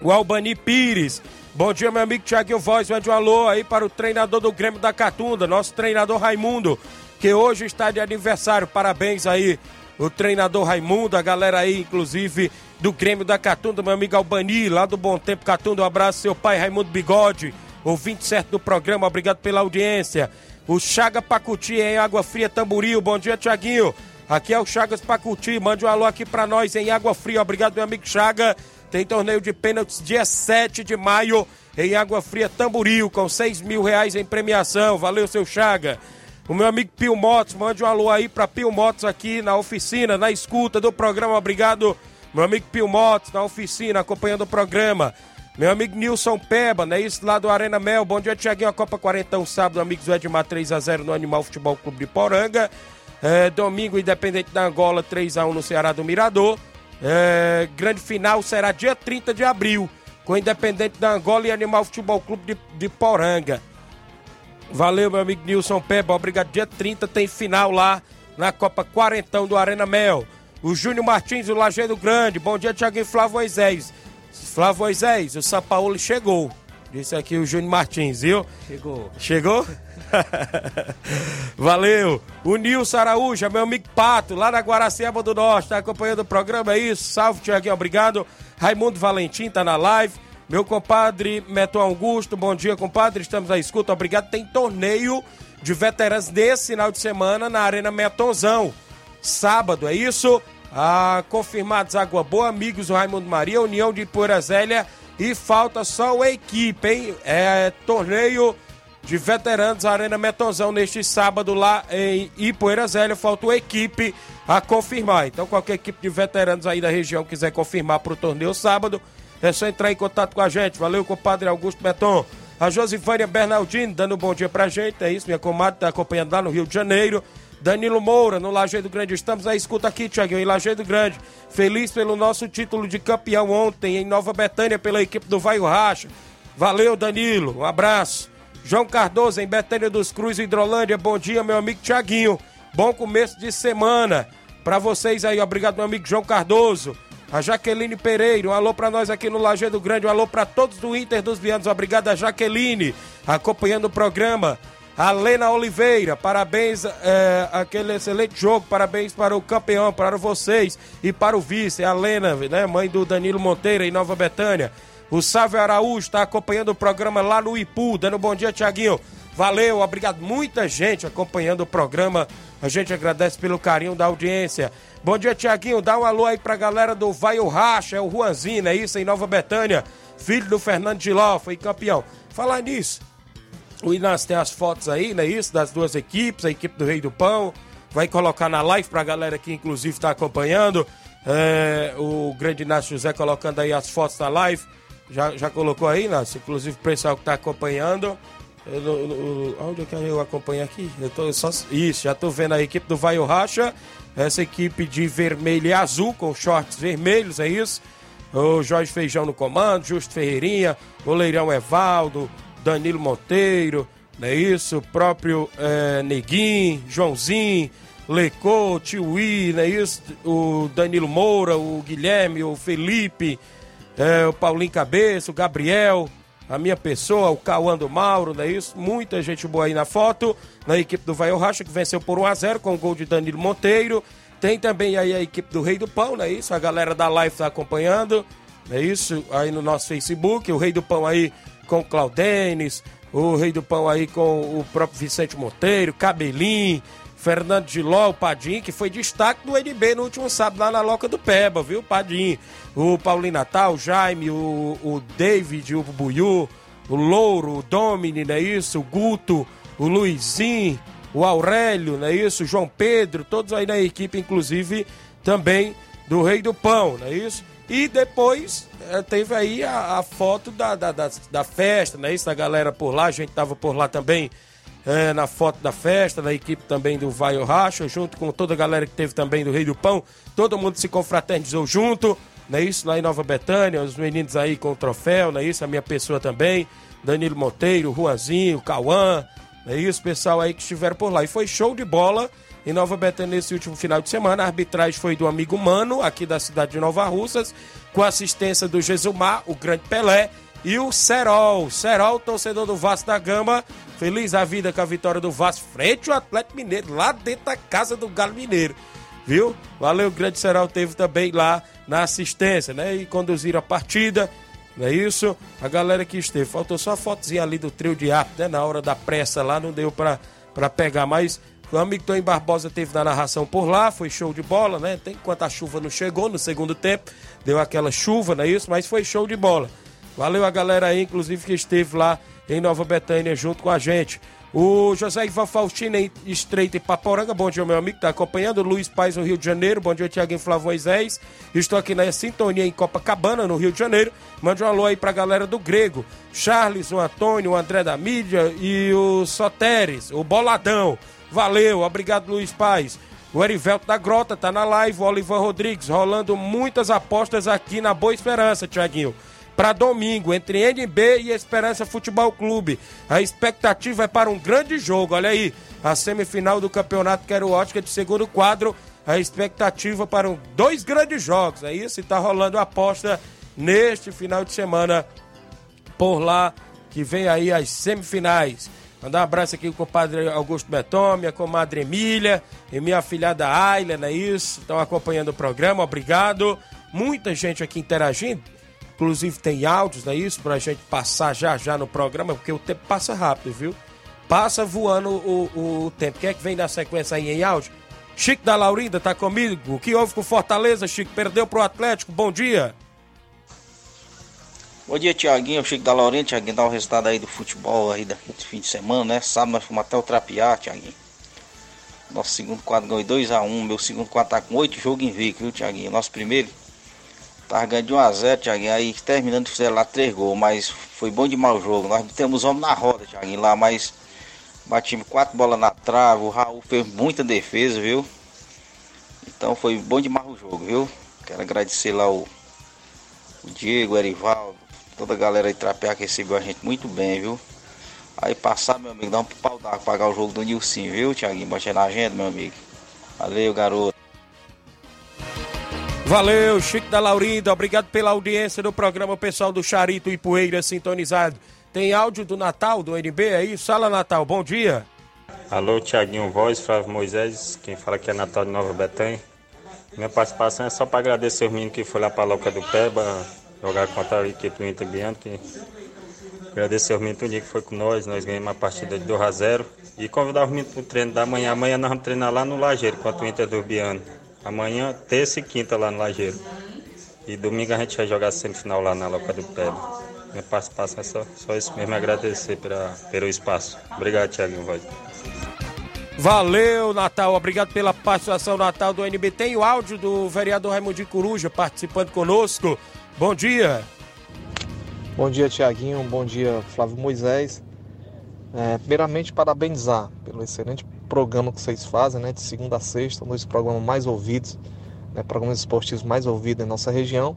S1: O Albani Pires. Bom dia, meu amigo Thiaguinho Voz. Mande um alô aí para o treinador do Grêmio da Catunda, nosso treinador Raimundo, que hoje está de aniversário. Parabéns aí, o treinador Raimundo, a galera aí, inclusive, do Grêmio da Catunda, meu amigo Albani, lá do Bom Tempo Catunda. Um abraço, seu pai Raimundo Bigode, ouvinte certo do programa. Obrigado pela audiência. O Chaga Pacuti em Água Fria Tamboril. Bom dia, Tiaguinho. Aqui é o Chagas Pacuti. Mande um alô aqui pra nós em Água Fria. Obrigado, meu amigo Chaga. Tem torneio de pênaltis dia 7 de maio em Água Fria Tamboril, com 6 mil reais em premiação. Valeu, seu Chaga. O meu amigo Pio Motos, mande um alô aí pra Pio Motos aqui na oficina, na escuta do programa. Obrigado, meu amigo Pio Motos, na oficina, acompanhando o programa. Meu amigo Nilson Peba, né? Isso lá do Arena Mel. Bom dia, Tiaguinho. A Copa 40, sábado, amigos Edmar 3x0 no Animal Futebol Clube de Poranga. É, domingo, Independente da Angola, 3x1 no Ceará do Mirador. É, grande final será dia 30 de abril, com Independente da Angola e Animal Futebol Clube de, de Poranga. Valeu, meu amigo Nilson Peba. Obrigado. Dia 30 tem final lá na Copa Quarentão do Arena Mel. O Júnior Martins, do Lajeiro Grande. Bom dia, Tiaguinho Flávio Moisés. Flávio Moisés, o São Paulo chegou. Disse aqui o Júnior Martins, viu?
S2: Chegou.
S1: Chegou? Valeu. O Nilson Araújo, meu amigo Pato, lá na Guaraciaba do Norte, tá acompanhando o programa, é isso? Salve, Tiaguinho, obrigado. Raimundo Valentim tá na live. Meu compadre Meto Augusto, bom dia, compadre. Estamos à escuta, obrigado. Tem torneio de veteranos desse final de semana na Arena Metonzão. sábado, é isso? Ah, confirmados Água Boa, Amigos do Raimundo Maria, União de Poeira Zélia e falta só a equipe, hein? É torneio de veteranos Arena Metonzão neste sábado lá em Ipoeira. Falta uma equipe a confirmar. Então, qualquer equipe de veteranos aí da região quiser confirmar para o torneio sábado, é só entrar em contato com a gente. Valeu, compadre Augusto Beton. A Josivânia Bernardino dando um bom dia pra gente. É isso, minha comadre tá acompanhando lá no Rio de Janeiro. Danilo Moura, no Lajeado Grande. Estamos aí, escuta aqui, Tiaguinho, em Lajeado Grande. Feliz pelo nosso título de campeão ontem em Nova Betânia pela equipe do Vai Racha. Valeu, Danilo. Um abraço. João Cardoso, em Betânia dos Cruz, Hidrolândia. Bom dia, meu amigo Tiaguinho. Bom começo de semana para vocês aí. Obrigado, meu amigo João Cardoso. A Jaqueline Pereira, um alô para nós aqui no Lajeado Grande, um alô para todos do Inter dos Vianos. Obrigado a Jaqueline, acompanhando o programa. A Lena Oliveira, parabéns, é, aquele excelente jogo, parabéns para o campeão, para vocês e para o vice, a Lena, né, mãe do Danilo Monteiro, em Nova Betânia. O Sávio Araújo está acompanhando o programa lá no Ipu, dando bom dia, Tiaguinho. Valeu, obrigado. Muita gente acompanhando o programa. A gente agradece pelo carinho da audiência. Bom dia, Tiaguinho. Dá um alô aí pra galera do Vai o Racha, é o Juanzinho, é isso, em Nova Betânia. Filho do Fernando Giló, foi campeão. Falar nisso, o Inácio tem as fotos aí, não é isso? Das duas equipes, a equipe do Rei do Pão. Vai colocar na live pra galera que inclusive está acompanhando. É, o grande Inácio José colocando aí as fotos na live. Já, já colocou aí, Nácio? Inclusive o pessoal que está acompanhando. Eu, eu, onde é que eu acompanho aqui? Eu tô só, isso, já estou vendo a equipe do Vai o Racha. Essa equipe de vermelho e azul, com shorts vermelhos, é isso? O Jorge Feijão no comando, Justo Ferreirinha, o Leirão Evaldo, Danilo Monteiro, não é isso? O próprio é, Neguinho, Joãozinho, Lecô, Tiuí, não é isso? O Danilo Moura, o Guilherme, o Felipe, é, o Paulinho Cabeça, o Gabriel, a minha pessoa, o Cauã do Mauro, não é isso? Muita gente boa aí na foto, na equipe do Vai Racha, que venceu por 1x0 com o gol de Danilo Monteiro. Tem também aí a equipe do Rei do Pão, não é isso? A galera da live está acompanhando, não é isso? Aí no nosso Facebook, o Rei do Pão aí com o Claudenes, o Rei do Pão aí com o próprio Vicente Monteiro, Cabelinho, Fernando Giló, o Padim, que foi destaque do NB no último sábado lá na Loca do Peba, viu, Padim? O Paulinho Natal, o Jaime, o, o David, o Buiu, o Louro, o Domini, não é isso? O Guto, o Luizinho, o Aurélio, não é isso? O João Pedro, todos aí na equipe, inclusive também do Rei do Pão, não é isso? E depois é, teve aí a, a foto da, da, da, da, festa, não é isso? Da galera por lá, a gente tava por lá também é, na foto da festa, da equipe também do Vai o Racha, junto com toda a galera que teve também do Rei do Pão. Todo mundo se confraternizou junto, não é isso? Lá em Nova Betânia, os meninos aí com o troféu, não é isso? A minha pessoa também, Danilo Monteiro, Ruazinho, Cauã, não é isso? Pessoal aí que estiveram por lá. E foi show de bola em Nova Betânia nesse último final de semana. A arbitragem foi do amigo Mano, aqui da cidade de Nova Russas, com assistência do Jesumar, o grande Pelé, e o Serol. Serol, torcedor do Vasco da Gama, feliz a vida com a vitória do Vasco frente ao Atlético Mineiro, lá dentro da casa do Galo Mineiro. Viu? Valeu, o grande Serol teve também lá na assistência, né? E conduziram a partida, não é isso? A galera que esteve. Faltou só a fotozinha ali do trio de arte, né? Na hora da pressa lá, não deu pra, pra pegar, mas o amigo Tony Barbosa teve na narração por lá, foi show de bola, né? Tem enquanto a chuva não chegou no segundo tempo, deu aquela chuva, não é isso? Mas foi show de bola. Valeu a galera aí, inclusive, que esteve lá em Nova Betânia junto com a gente. O José Ivan Faustino em Estreita e Paporanga, bom dia, meu amigo, tá acompanhando. Luiz Paz no Rio de Janeiro, bom dia, Tiaguinho Flávio Moisés. Estou aqui na sintonia em Copacabana, no Rio de Janeiro. Mande um alô aí pra galera do Grego. Charles, o Antônio, o André da Mídia e o Soteres, o Boladão. Valeu, obrigado, Luiz Paz. O Erivelto da Grota tá na live, o Olivan Rodrigues, rolando muitas apostas aqui na Boa Esperança, Tiaguinho para domingo entre NB e Esperança Futebol Clube. A expectativa é para um grande jogo. Olha aí, a semifinal do Campeonato Quero Ótica de segundo quadro. A expectativa para um, dois grandes jogos. É isso, e tá rolando a aposta neste final de semana por lá, que vem aí as semifinais. Mandar um abraço aqui com o compadre Augusto Beton, minha comadre Emília e minha filhada Ayla, não é isso? Estão acompanhando o programa, obrigado. Muita gente aqui interagindo. Inclusive tem áudios, não é isso? Pra gente passar já já no programa, porque o tempo passa rápido, viu? Passa voando o, o, o tempo. Quem é que vem na sequência aí em áudio? Chico da Laurinda tá comigo. O que houve com Fortaleza, Chico? Perdeu pro Atlético. Bom dia.
S6: Bom dia, Tiaguinho. Chico da Laurinda. Tiaguinho, dá o resultado aí do futebol aí desse fim de semana, né? Sábado nós fomos até o Trapiar, Tiaguinho. Nosso segundo quadro ganhou 2x1. Meu segundo quadro tá com 8 jogos invicto, viu, Tiaguinho? Nosso primeiro tava ganhando de 1x0, Tiaguinho. Aí terminando, fizeram lá 3 gols. Mas foi bom demais o jogo. Nós temos homem na roda, Tiaguinho, lá, mas batimos 4 bolas na trave. O Raul fez muita defesa, viu? Então foi bom demais o jogo, viu? Quero agradecer lá o, o Diego, o Erivaldo, toda a galera de Trapear que recebeu a gente muito bem, viu? Aí passar, meu amigo, dá um pau d'água pagar o jogo do Nilson, viu, Thiaguinho? Bate na agenda, meu amigo. Valeu, garoto.
S1: Valeu, Chico da Laurinda. Obrigado pela audiência do programa pessoal do Charito e Poeira sintonizado. Tem áudio do Natal, do NB aí? Sala Natal, bom dia.
S7: Alô, Tiaguinho Voz, Flávio Moisés, quem fala que é Natal de Nova Betânia. Minha participação é só para agradecer os meninos que foram lá para a Loca do Peba, jogar contra a equipe do Inter Bianchi. Agradecer os meninos que foi com nós, nós ganhamos uma partida de 2 a 0 E convidar os meninos para o treino da manhã. Amanhã nós vamos treinar lá no Lajeiro, contra o Inter do Biano. Amanhã, terça e quinta lá no Lajeiro. E domingo a gente vai jogar semifinal lá na Loca do Peba. Minha participação é só, só isso mesmo, agradecer pela, pelo espaço. Obrigado, Tiaguinho Voz.
S1: Valeu, Natal. Obrigado pela participação, Natal do NB. Tem o áudio do vereador Raimundo Coruja participando conosco. Bom dia.
S8: Bom dia, Tiaguinho. Bom dia, Flávio Moisés. É, primeiramente, parabenizar pelo excelente programa que vocês fazem, né? De segunda a sexta, um dos programas mais ouvidos, né, programas esportivos mais ouvidos em nossa região.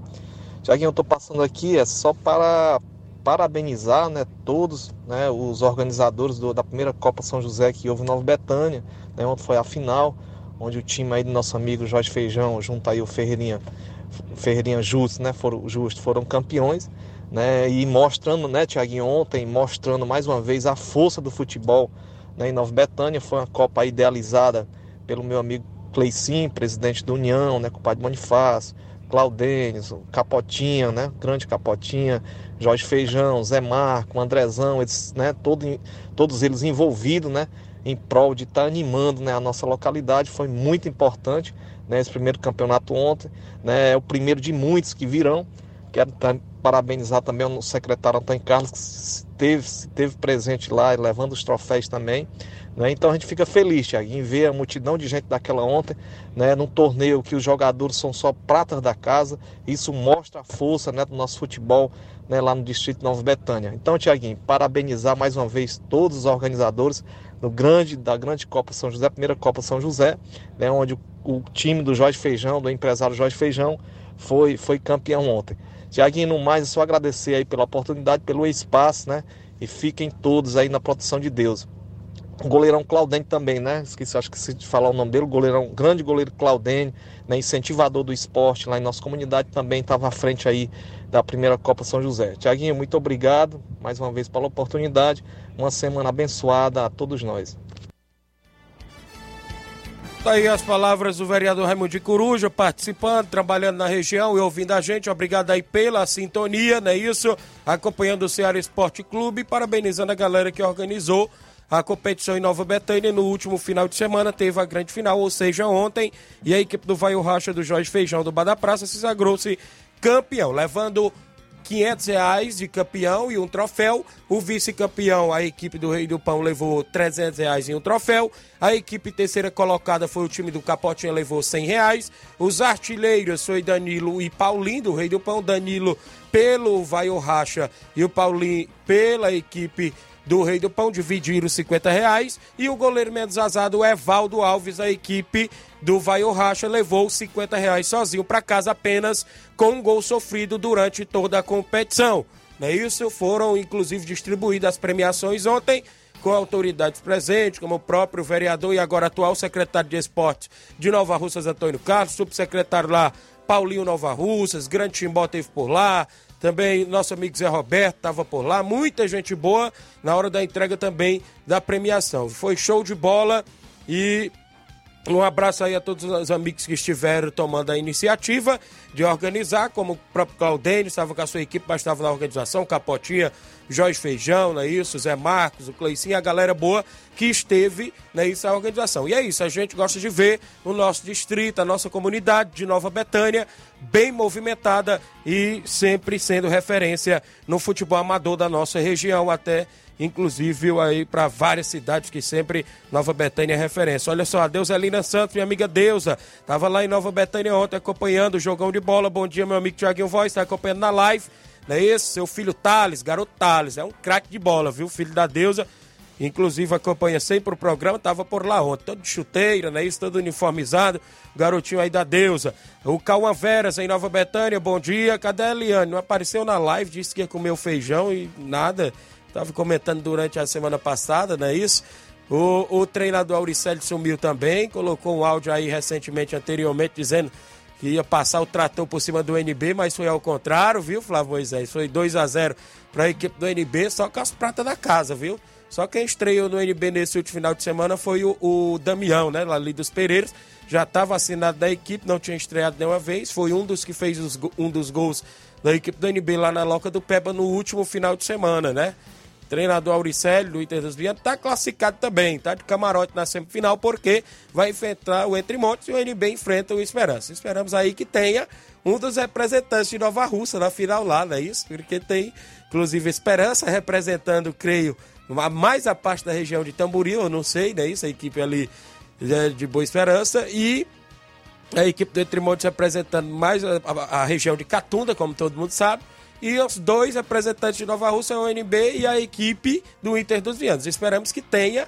S8: Tiaguinho, eu estou passando aqui é só para parabenizar né, todos né, os organizadores do, da primeira Copa São José que houve em Nova Betânia, né, onde foi a final, onde o time aí do nosso amigo Jorge Feijão, junto aí o Ferreirinha, Ferreirinha Justo, né, foram, Justo, foram campeões, né, e mostrando, né, Tiaguinho, ontem, mostrando mais uma vez a força do futebol né, em Nova Betânia, foi uma Copa idealizada pelo meu amigo Cleicim, presidente da União, né, com o Padre Bonifácio, Claudênis, Capotinha, né? Grande Capotinha, Jorge Feijão, Zé Marco, Andrezão, eles, né? Todo, todos eles envolvidos, né? Em prol de estar tá animando né, a nossa localidade. Foi muito importante né, esse primeiro campeonato ontem. Né, é o primeiro de muitos que virão. Quero parabenizar também o secretário Antônio Carlos, que esteve, esteve presente lá, levando os troféus também. Né? Então a gente fica feliz, Thiago, em ver a multidão de gente daquela ontem, né? num torneio que os jogadores são só pratas da casa. Isso mostra a força né, do nosso futebol né, lá no Distrito Nova Betânia. Então, Tiaguinho, parabenizar mais uma vez todos os organizadores do grande, da grande Copa São José, primeira Copa São José, né, onde o, o time do Jorge Feijão, do empresário Jorge Feijão, foi, foi campeão ontem. Tiaguinho, no mais, é só agradecer aí pela oportunidade, pelo espaço, né? E fiquem todos aí na proteção de Deus. O goleirão Claudene também, né? Esqueci, acho que se falar o nome dele, o goleirão, grande goleiro Claudene, né? incentivador do esporte lá em nossa comunidade, também estava à frente aí da primeira Copa São José. Tiaguinho, muito obrigado mais uma vez pela oportunidade. Uma semana abençoada a todos nós.
S1: Tá aí as palavras do vereador Raimundo de Coruja, participando, trabalhando na região e ouvindo a gente. Obrigado aí pela sintonia, não é isso? Acompanhando o Ceará Esporte Clube, parabenizando a galera que organizou a competição em Nova Betânia no último final de semana teve a grande final, ou seja, ontem, e a equipe do Vai Racha do Jorge Feijão do Bar da Praça se sagrou-se campeão, levando 500 reais de campeão e um troféu. O vice-campeão, a equipe do Rei do Pão, levou 300 reais e um troféu. A equipe terceira colocada foi o time do Capotinha, levou 100 reais. Os artilheiros foi Danilo e Paulinho, do Rei do Pão. Danilo pelo Vai Racha e o Paulinho pela equipe do Rei do Pão, dividiram 50 reais. E o goleiro menos azado, Evaldo Alves, a equipe do Vai Racha, levou 50 reais sozinho para casa apenas com um gol sofrido durante toda a competição. Não é isso? Foram inclusive distribuídas as premiações ontem com autoridades presentes, como o próprio vereador e agora atual secretário de esporte de Nova Russas, Antônio Carlos, subsecretário lá, Paulinho Nova Russas, Grande Timbó teve por lá, também nosso amigo Zé Roberto estava por lá, muita gente boa na hora da entrega também da premiação. Foi show de bola e um abraço aí a todos os amigos que estiveram tomando a iniciativa. de organizar, como o próprio Claudênio estava com a sua equipe, mas estava na organização, Capotinha, Jorge Feijão, não é isso? Zé Marcos, o Cleicinho, a galera boa que esteve na né, a organização. E é isso, a gente gosta de ver o nosso distrito, a nossa comunidade de Nova Betânia bem movimentada e sempre sendo referência no futebol amador da nossa região, até inclusive aí para várias cidades que sempre Nova Betânia é referência. Olha só, a Deusa Lina Santos, minha amiga Deusa, estava lá em Nova Betânia ontem acompanhando o jogão de bola. Bom dia, meu amigo Tiaguinho Voz, está acompanhando na live. Não é isso? Seu filho Thales, garoto Thales, é um craque de bola, viu? Filho da Deusa. Inclusive acompanha sempre o programa, tava por lá ontem, todo de chuteira, né? Isso, todo uniformizado. Garotinho aí da deusa. O Cauã Veras em Nova Betânia, bom dia. Cadê a Eliane? Não apareceu na live, disse que ia comer o feijão e nada. Tava comentando durante a semana passada, não é isso? O, o treinador Auricelli sumiu também, colocou um áudio aí recentemente, anteriormente, dizendo que ia passar o trator por cima do NB, mas foi ao contrário, viu, Flávio Moisés? Foi 2 a 0 para a equipe do NB, só com as pratas da casa, viu? Só quem estreou no NB nesse último final de semana foi o, o Damião, né? Ali dos Pereiros. Já estava assinado da equipe, não tinha estreado nenhuma vez. Foi um dos que fez os, um dos gols da equipe do NB lá na Loca do Peba no último final de semana, né? Treinador Auricélio do Inter dos Vianos está classificado também, tá de camarote na semifinal, porque vai enfrentar o Entre Montes e o NB enfrenta o Esperança. Esperamos aí que tenha um dos representantes de Nova Russa na final lá, não é isso? Porque tem, inclusive, Esperança representando, creio, mais a parte da região de Tamboril, eu não sei, né? Isso, a equipe ali é de Boa Esperança. E a equipe do Etrimontes representando mais a, a, a, região de Catunda, como todo mundo sabe. E os dois representantes de Nova Rússia, o NB e a equipe do Inter dos Vianos. Esperamos que tenha,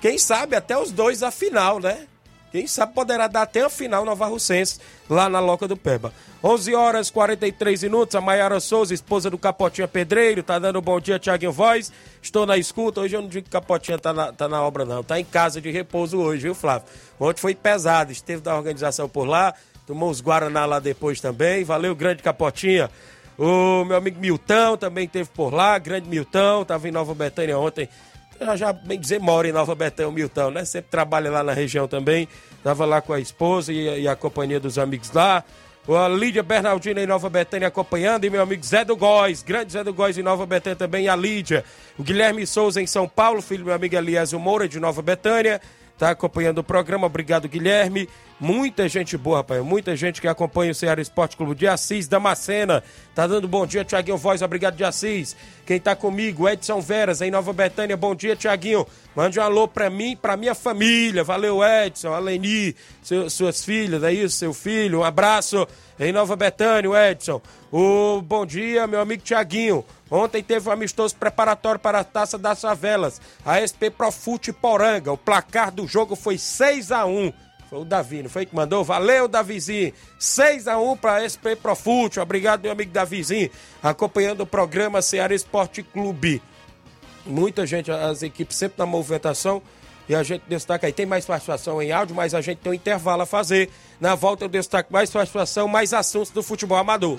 S1: quem sabe, até os dois a final, né? Quem sabe poderá dar até a final Nova Russense lá na Loca do Peba. 11 horas 43 minutos. A Maiara Souza, esposa do Capotinha Pedreiro, tá dando um bom dia, Tiaguinho Voz. Estou na escuta. Hoje eu não digo que Capotinha tá na, tá na obra, não. Tá em casa de repouso hoje, viu, Flávio? Ontem foi pesado. Esteve da organização por lá. Tomou os Guaraná lá depois também. Valeu, grande Capotinha. O meu amigo Milton também esteve por lá. Grande Milton. Tava em Nova Betânia ontem já, já bem dizer, mora em Nova Betânia, o Milton, né? Sempre trabalha lá na região também. Tava lá com a esposa e, e a companhia dos amigos lá. A Lídia Bernardina em Nova Betânia acompanhando. E meu amigo Zé do Góis, grande Zé do Góis em Nova Betânia também. A Lídia. O Guilherme Souza em São Paulo, filho do meu amigo Eliasio Moura de Nova Betânia. Tá acompanhando o programa. Obrigado, Guilherme. Muita gente boa, rapaz. Muita gente que acompanha o Ceará Esporte Clube de Assis, Damascena. Tá dando bom dia, Tiaguinho Voz. Obrigado de Assis. Quem tá comigo, Edson Veras, em Nova Betânia. Bom dia, Tiaguinho. Mande um alô pra mim, pra minha família. Valeu, Edson, Aleni, seu, suas filhas, é isso, seu filho. Um abraço em Nova Betânia, Edson. O bom dia, meu amigo Tiaguinho. Ontem teve um amistoso preparatório para a Taça das Favelas. A SP Profute Poranga. O placar do jogo foi 6 a 1 foi o Davi, não foi que mandou? Valeu, Davizinho. 6 a 1 para SP Profute. Obrigado, meu amigo Davizinho, acompanhando o programa Ceará Esporte Clube. Muita gente, as equipes sempre na movimentação. E a gente destaca aí, tem mais participação em áudio, mas a gente tem um intervalo a fazer. Na volta eu destaco mais participação, mais assuntos do futebol amador.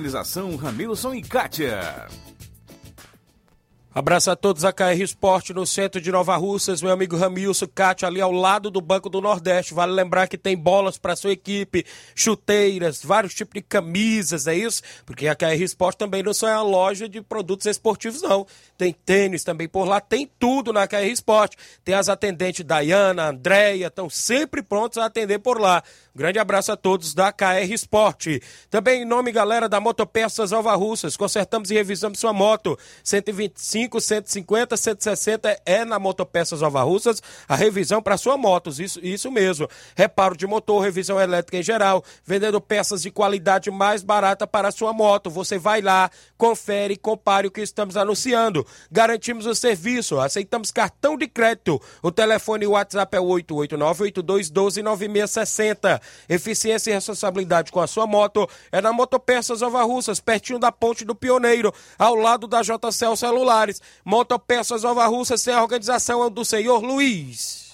S9: Organização Ramilson e Kátia.
S1: Abraço a todos a KR Esporte no centro de Nova Russas, meu amigo Ramilson Cátia, ali ao lado do Banco do Nordeste. Vale lembrar que tem bolas para sua equipe, chuteiras, vários tipos de camisas, é isso? Porque a KR Esporte também não só é uma loja de produtos esportivos, não. Tem tênis também por lá, tem tudo na KR Esporte. Tem as atendentes Dayana, Andréia, estão sempre prontos a atender por lá. Grande abraço a todos da KR Esporte. Também em nome, galera, da Motopeças Alva Russas, consertamos e revisamos sua moto. 125 125, 150, 160 é na Motopeças Nova Russas, a revisão para sua moto, isso, isso mesmo. Reparo de motor, revisão elétrica em geral, vendendo peças de qualidade mais barata para a sua moto. Você vai lá, confere, compare o que estamos anunciando. Garantimos o serviço, aceitamos cartão de crédito. O telefone e o WhatsApp é o 889-8212-9660. Eficiência e responsabilidade com a sua moto é na Motopeças Nova Russas, pertinho da Ponte do Pioneiro, ao lado da JCL Celulares. Motopeças Nova Russas sem a organização do senhor Luiz.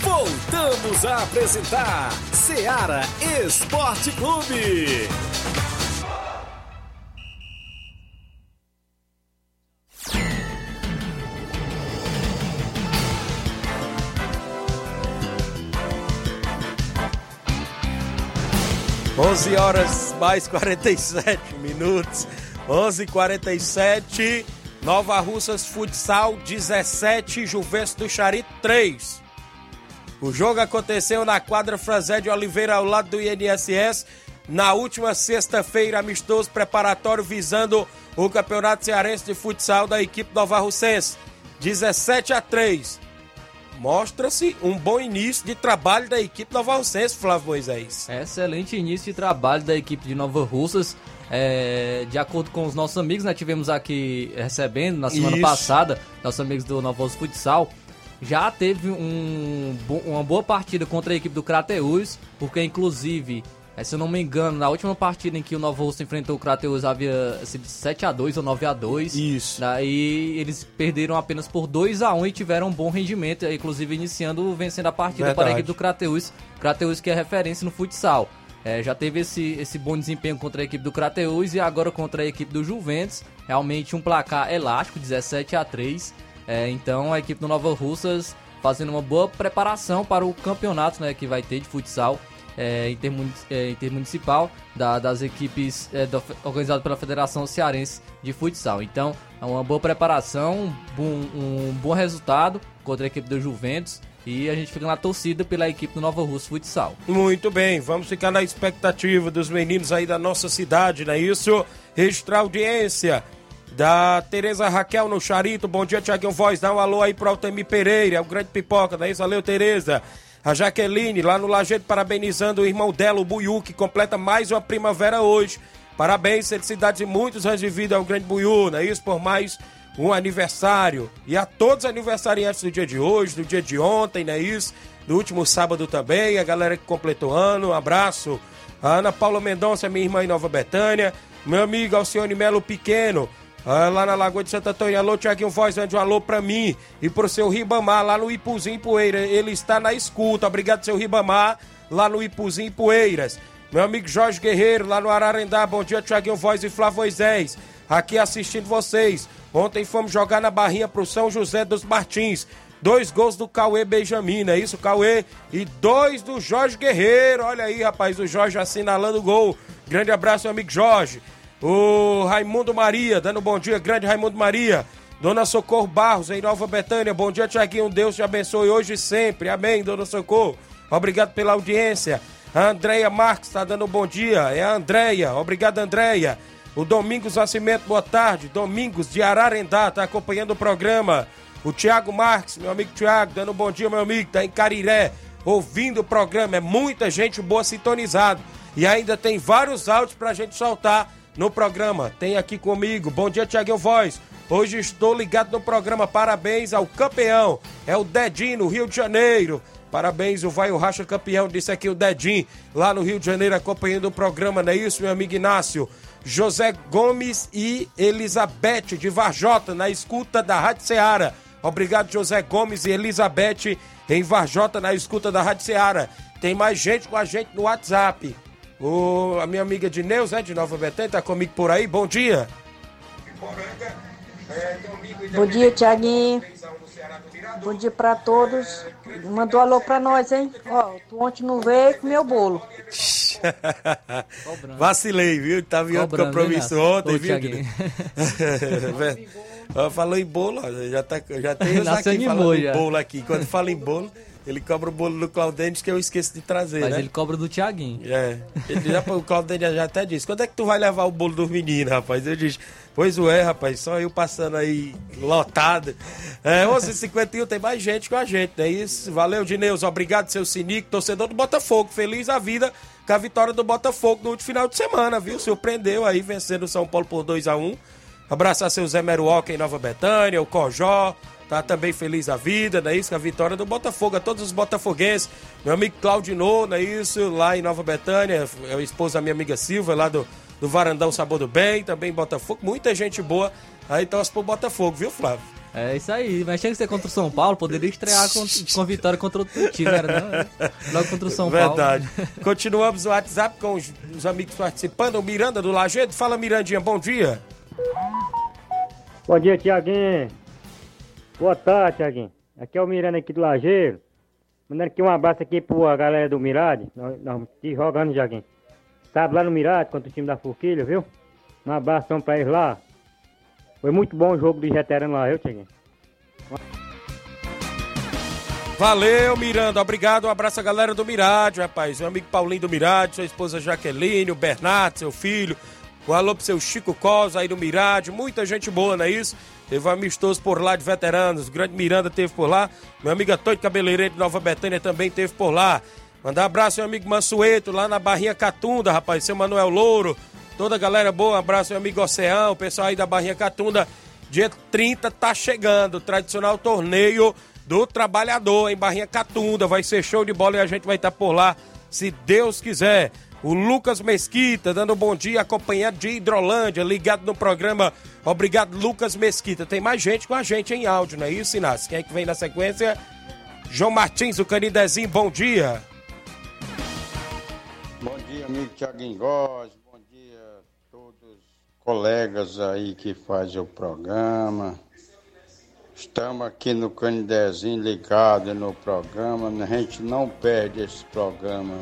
S3: Voltamos a apresentar Seara Esporte Clube.
S1: 11 horas mais 47 minutos. 11:47. Nova Russas Futsal 17, Juventus do Charito 3. O jogo aconteceu na quadra Franzé de Oliveira ao lado do INSS na última sexta-feira, amistoso preparatório visando o Campeonato Cearense de Futsal da equipe Nova Russense. 17 a 3 mostra-se um bom início de trabalho da equipe Nova Russense, Flávio Moisés.
S2: Excelente início de trabalho da equipe de Nova Russas. É, de acordo com os nossos amigos, né, tivemos aqui recebendo na semana
S1: Isso.
S2: passada, nossos amigos do Nova Russa Futsal, já teve um, uma boa partida contra a equipe do Crateus, porque inclusive, é, se eu não me engano, na última partida em que o Nova Russa enfrentou o Crateus havia sido 7x2 ou 9x2.
S1: Isso.
S2: Daí eles perderam apenas por 2x1 e tiveram um bom rendimento, inclusive iniciando vencendo a partida para a
S1: Verdade.
S2: equipe do Crateus. Crateus que é referência no futsal. É, já teve esse, esse bom desempenho contra a equipe do Crateus e agora contra a equipe do Juventus. Realmente um placar elástico, 17 a 3. É, então a equipe do Nova Russas fazendo uma boa preparação para o campeonato né, que vai ter de futsal é, intermuni- é, intermunicipal da- das equipes é, da- organizado pela Federação Cearense de Futsal. Então é uma boa preparação, um bom, um bom resultado contra a equipe do Juventus e a gente fica na torcida pela equipe do Nova Russa Futsal.
S1: Muito bem, vamos ficar na expectativa dos meninos aí da nossa cidade, não é isso? Registrar audiência da Tereza Raquel no Charito. Bom dia, Tiaguinho Voz. Dá um alô aí pro Altemir Pereira, é o grande pipoca, não é isso? Valeu, Tereza. A Jaqueline, lá no Lajeito, parabenizando o irmão dela, o Buiu, que completa mais uma primavera hoje. Parabéns, felicidades e muitos anos de vida ao grande Buiu, não é isso? Por mais um aniversário. E a todos os aniversariantes do dia de hoje, do dia de ontem, não é isso? Do último sábado também, a galera que completou ano, um abraço. A Ana Paula Mendonça, minha irmã em Nova Betânia. Meu amigo Alcione Melo Pequeno, ah, lá na Lagoa de Santo Antônio. Alô, Tiaguinho Voz, mande um alô pra mim e pro seu Ribamar, lá no Ipuzinho Poeira. Ele está na escuta. Obrigado, seu Ribamar, lá no Ipuzinho Poeiras. Meu amigo Jorge Guerreiro, lá no Ararendá. Bom dia, Tiaguinho Voz e Flávio. Aqui assistindo vocês. Ontem fomos jogar na barrinha pro São José dos Martins. Dois gols do Cauê Benjamin, é isso, Cauê? E dois do Jorge Guerreiro. Olha aí, rapaz, o Jorge assinalando o gol. Grande abraço, meu amigo Jorge. O Raimundo Maria, dando bom dia, grande Raimundo Maria. Dona Socorro Barros, em Nova Betânia. Bom dia, Tiaguinho. Deus te abençoe hoje e sempre. Amém, Dona Socorro. Obrigado pela audiência. A Andréia Marques está dando bom dia. É a Andréia. Obrigado, Andréia. O Domingos Nascimento, boa tarde. Domingos de Ararendá, está acompanhando o programa. O Tiago Marques, meu amigo Tiago, dando bom dia, meu amigo, está em Cariré, ouvindo o programa. É muita gente boa sintonizado. E ainda tem vários áudios para a gente soltar no programa. Tem aqui comigo. Bom dia, Tiaguinho Voz. Hoje estou ligado no programa. Parabéns ao campeão. É o Dedinho, no Rio de Janeiro. Parabéns, o Vai o Racha campeão, disse aqui o Dedinho, lá no Rio de Janeiro, acompanhando o programa, não é isso, meu amigo Inácio? José Gomes e Elizabeth de Varjota, na escuta da Rádio Ceará. Obrigado, José Gomes e Elizabeth em Varjota, na escuta da Rádio Ceará. Tem mais gente com a gente no WhatsApp. O, a minha amiga de Neus, né, de Nova Betânia, tá comigo por aí. Bom dia.
S10: Bom dia, Tiaguinho. Bom dia pra todos. Mandou alô pra nós, hein? Ó, tu ontem não veio comeu bolo.
S1: Vacilei, viu? Tava em outro compromisso
S2: Inácio?
S1: ontem,
S2: Ô,
S1: viu? Falou em bolo, ó, já, tá, já tem os aqui falando em bolo aqui. Quando fala em bolo, ele cobra o bolo do Claudêncio que eu esqueço de trazer,
S2: Mas
S1: né?
S2: ele cobra do Tiaguinho.
S1: É. Ele já, o Claudêncio já até disse, quando é que tu vai levar o bolo dos meninos, rapaz? Eu disse, Pois é, rapaz, só eu passando aí lotado. É, 11h51 tem mais gente com a gente, não é isso? Valeu, Dineus, obrigado, seu Sinico, torcedor do Botafogo. Feliz a vida com a vitória do Botafogo no último final de semana, viu? Surpreendeu aí, vencendo o São Paulo por 2 a 1 Abraçar seu Zé Meruoca em Nova Betânia, o Cojó, tá também feliz a vida, não é isso? Com a vitória do Botafogo, a todos os botafoguenses. Meu amigo Claudinô, não é isso? Lá em Nova Betânia, é a esposa da minha amiga Silva, lá do, do Varandão Sabor do Bem, também Botafogo. Muita gente boa aí torce pro Botafogo, viu, Flávio?
S2: É isso aí, mas tinha que ser contra o São Paulo, poderia estrear com, com vitória contra outro time, era não? Logo contra o São
S1: Verdade.
S2: Paulo.
S1: Continuamos no WhatsApp com os, os amigos participando. O Miranda do Lajeado. Fala, Mirandinha, bom dia.
S11: Bom dia, Tiaguinho. Boa tarde, Tiaguinho. Aqui é o Miranda aqui do Lajeiro. Mandando aqui um abraço aqui pra galera do Mirade. Nós estamos aqui jogando, Tiaguinho. Sabe, lá no Mirade, contra o time da Forquilha, viu? Um abração pra eles lá. Foi muito bom o jogo do veterano lá, viu, Tiaguinho?
S1: Valeu, Miranda. Obrigado. Um abraço à galera do Mirade, rapaz. Meu amigo Paulinho do Mirade, sua esposa Jaqueline, o Bernardo, seu filho. Um alô pro seu Chico Cos aí do Mirade. Muita gente boa, não é isso? Teve um amistoso por lá de veteranos. Grande Miranda teve por lá. Meu amigo Antônio Cabeleireiro de Nova Betânia também teve por lá. Mandar um abraço meu amigo Mansueto lá na Barrinha Catunda, rapaz. Seu Manuel Louro. Toda a galera boa. Um abraço meu amigo Oceão, o pessoal aí da Barrinha Catunda. Dia 30 tá chegando. Tradicional torneio do trabalhador em Barrinha Catunda. Vai ser show de bola e a gente vai estar por lá, se Deus quiser. O Lucas Mesquita dando um bom dia, acompanhado de Hidrolândia, ligado no programa. Obrigado, Lucas Mesquita. Tem mais gente com a gente em áudio, não é isso, Inácio? Quem é que vem na sequência? João Martins, o Canidezinho, bom dia.
S12: Bom dia, amigo Tiaguinho Góes. Bom dia a todos os colegas aí que fazem o programa. Estamos aqui no Canidezinho ligado no programa. A gente não perde esse programa.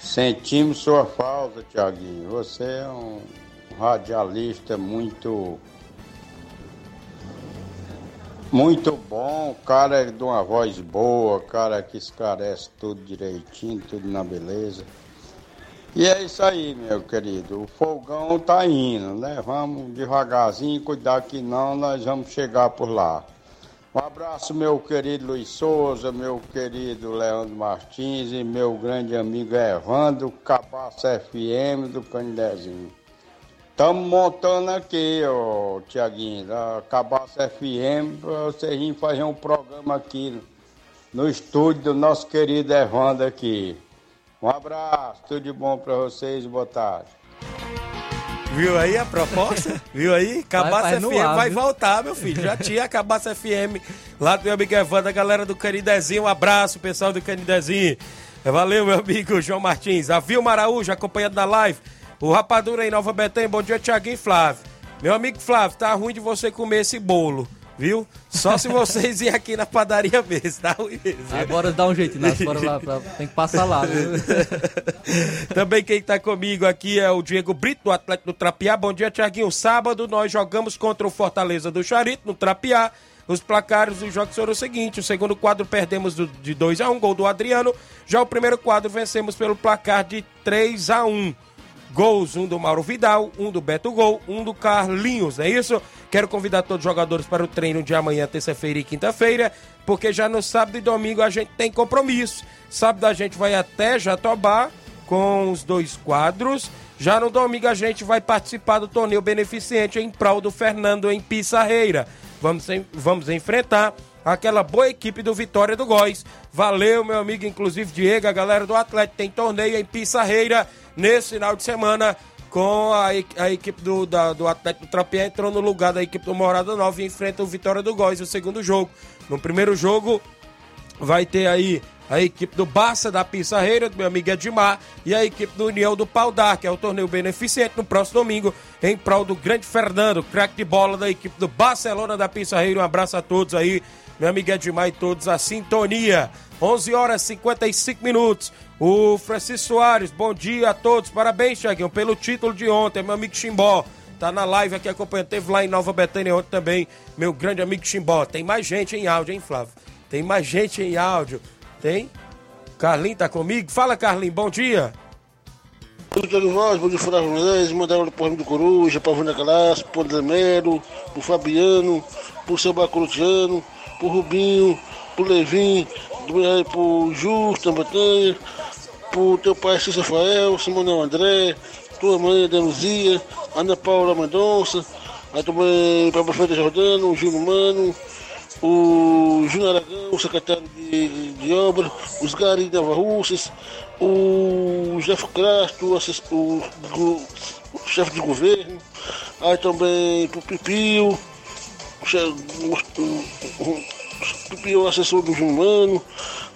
S12: Sentimos sua falta, Tiaguinho. Você é um radialista muito. Muito bom, cara de uma voz boa, cara que esclarece tudo direitinho, tudo na beleza. E é isso aí, meu querido. O fogão tá indo, né? Vamos devagarzinho, cuidar que não, nós vamos chegar por lá. Um abraço, meu querido Luiz Souza, meu querido Leandro Martins e meu grande amigo Evandro Cabaça FM do Canidezinho. Estamos montando aqui, ô Tiaguinho, da Cabaça FM, para você vir fazer um programa aqui no, no estúdio do nosso querido Evandro aqui. Um abraço, tudo de bom para vocês, boa tarde.
S1: Viu aí a proposta? Viu aí? Cabaça
S2: vai no
S1: FM
S2: ar,
S1: vai
S2: viu?
S1: voltar, meu filho. Já tinha a Cabaça FM lá do meu amigo Evandro, a galera do Canidezinho. Um abraço, pessoal do Canidezinho. Valeu, meu amigo João Martins. A Vilma Araújo, acompanhando da live. O Rapadura em Nova Betânia. Bom dia, Tiaguinho e Flávio. Meu amigo Flávio, tá ruim de você comer esse bolo, viu? Só se vocês irem aqui na padaria mesmo, tá.
S2: Agora dá um jeito, Inácio. Bora lá, pra- tem que passar lá.
S1: Também quem tá comigo aqui é o Diego Brito, do Atlético do Trapiá. Bom dia, Tiaguinho. Sábado nós jogamos contra o Fortaleza do Charito, no Trapiá. Os placares dos jogos foram o seguinte: o segundo quadro perdemos de 2 a 1 gol do Adriano. Já o primeiro quadro vencemos pelo placar de 3 a 1 Gols, um do Mauro Vidal, um do Beto Gol, um do Carlinhos, é isso? Quero convidar todos os jogadores para o treino de amanhã, terça-feira e quinta-feira, porque já no sábado e domingo a gente tem compromisso. Sábado a gente vai até Jatobá com os dois quadros. Já no domingo a gente vai participar do torneio beneficente em prol do Fernando em Pissarreira. Vamos, vamos enfrentar aquela boa equipe do Vitória do Góis. Valeu, meu amigo, inclusive Diego, a galera do Atlético. Tem torneio em Pissarreira nesse final de semana com a, a equipe do, da- do Atlético do Trapiá entrou no lugar da equipe do Morada Nova e enfrenta o Vitória do Góis no segundo jogo. No primeiro jogo, vai ter aí a equipe do Barça da Pissarreira, do meu amigo Edmar, e a equipe do União do Pau d'Ar, que é o torneio beneficente no próximo domingo, em prol do grande Fernando, craque de bola da equipe do Barcelona da Pissarreira. Um abraço a todos aí, meu amigo Edmar e todos a sintonia. 11 horas e 55 minutos. O Francisco Soares, bom dia a todos. Parabéns, Thiaguinho, pelo título de ontem, meu amigo Chimbó. Tá na live aqui acompanhando. Teve lá em Nova Betânia ontem também, meu grande amigo Chimbó. Tem mais gente em áudio, hein, Flávio? Tem mais gente em áudio. Tem? Carlinho tá comigo? Fala, Carlinho, bom dia.
S13: dia, Tiago Voz, bom dia, Flávio Menezes, mandar um pro do Coruja, pra Vânia Calaço, pro André Melo, pro Fabiano, pro seu Bacorutiano, pro Rubinho, pro Levin, pro Justo, Batanha, pro teu pai Cícero Rafael, Simonel André, tua mãe Danuzia, Ana Paula Mendonça, aí também para a prefeita Jordano, o Júnior Mano, o Júnior Aragão, o secretário de, de, obra, os Gari de Nova Russas, o Jeff Crasto, o, o, o- o chefe de governo, aí também pro Pipio, o, assessor do Júnior Mano,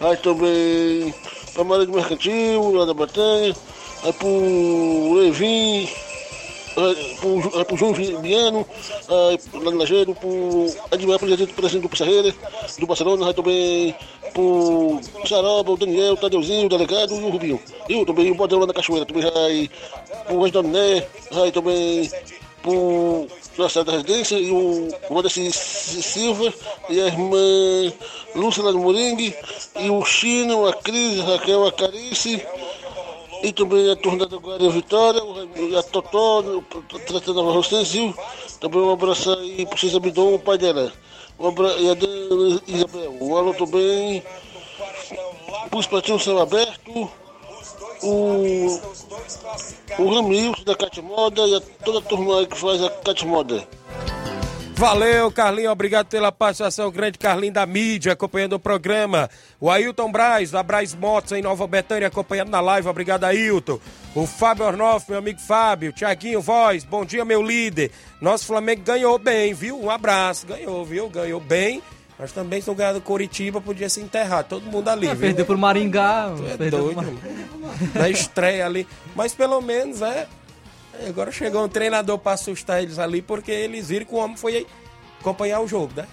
S13: aí também para Maria do Mercantil, lá da Batanha, aí pro Levin, aí pro, João Viano, aí lá no Lajeiro, pro Edmar, presidente, do Pissarreira, do Barcelona, aí também pro Saroba, o Daniel, o Tadeuzinho, o delegado e o Rubinho. E também o Bodão lá na Cachoeira, também aí pro Reginaldo Né, aí também pro Nossa da Residência e o Modesti Silva e a irmã Lúcia Moringue e o Chino, a Cris, a Raquel, a Carice e também a turma da Guarda Vitória, o a Totó, o- tratando a Rostensil, também um abraço aí pro César Bidon, o pai dela. Um abraço, e a Dana Isabel. Um alô também pro Espatinho Céu Aberto, o, o Ramilson da Cat Moda e a, toda a turma aí que faz a Cat Moda.
S1: Valeu, Carlinho. Obrigado pela participação. Grande Carlinho da mídia, acompanhando o programa. O Ailton Braz, da Braz Motos, em Nova Betânia, acompanhando na live. Obrigado, Ailton. O Fábio Ornoff, meu amigo Fábio. Tiaguinho Voz, bom dia, meu líder. Nosso Flamengo ganhou bem, viu? Um abraço. Ganhou, viu? Ganhou bem. Mas também se não ganhar do Curitiba, podia se enterrar. Todo mundo ali,
S2: É, perdeu pro Maringá.
S1: Tu é doido,
S2: pro.
S1: Na estreia ali. Mas pelo menos, é. Agora chegou um treinador pra assustar eles ali, porque eles viram que o homem foi acompanhar o jogo, né?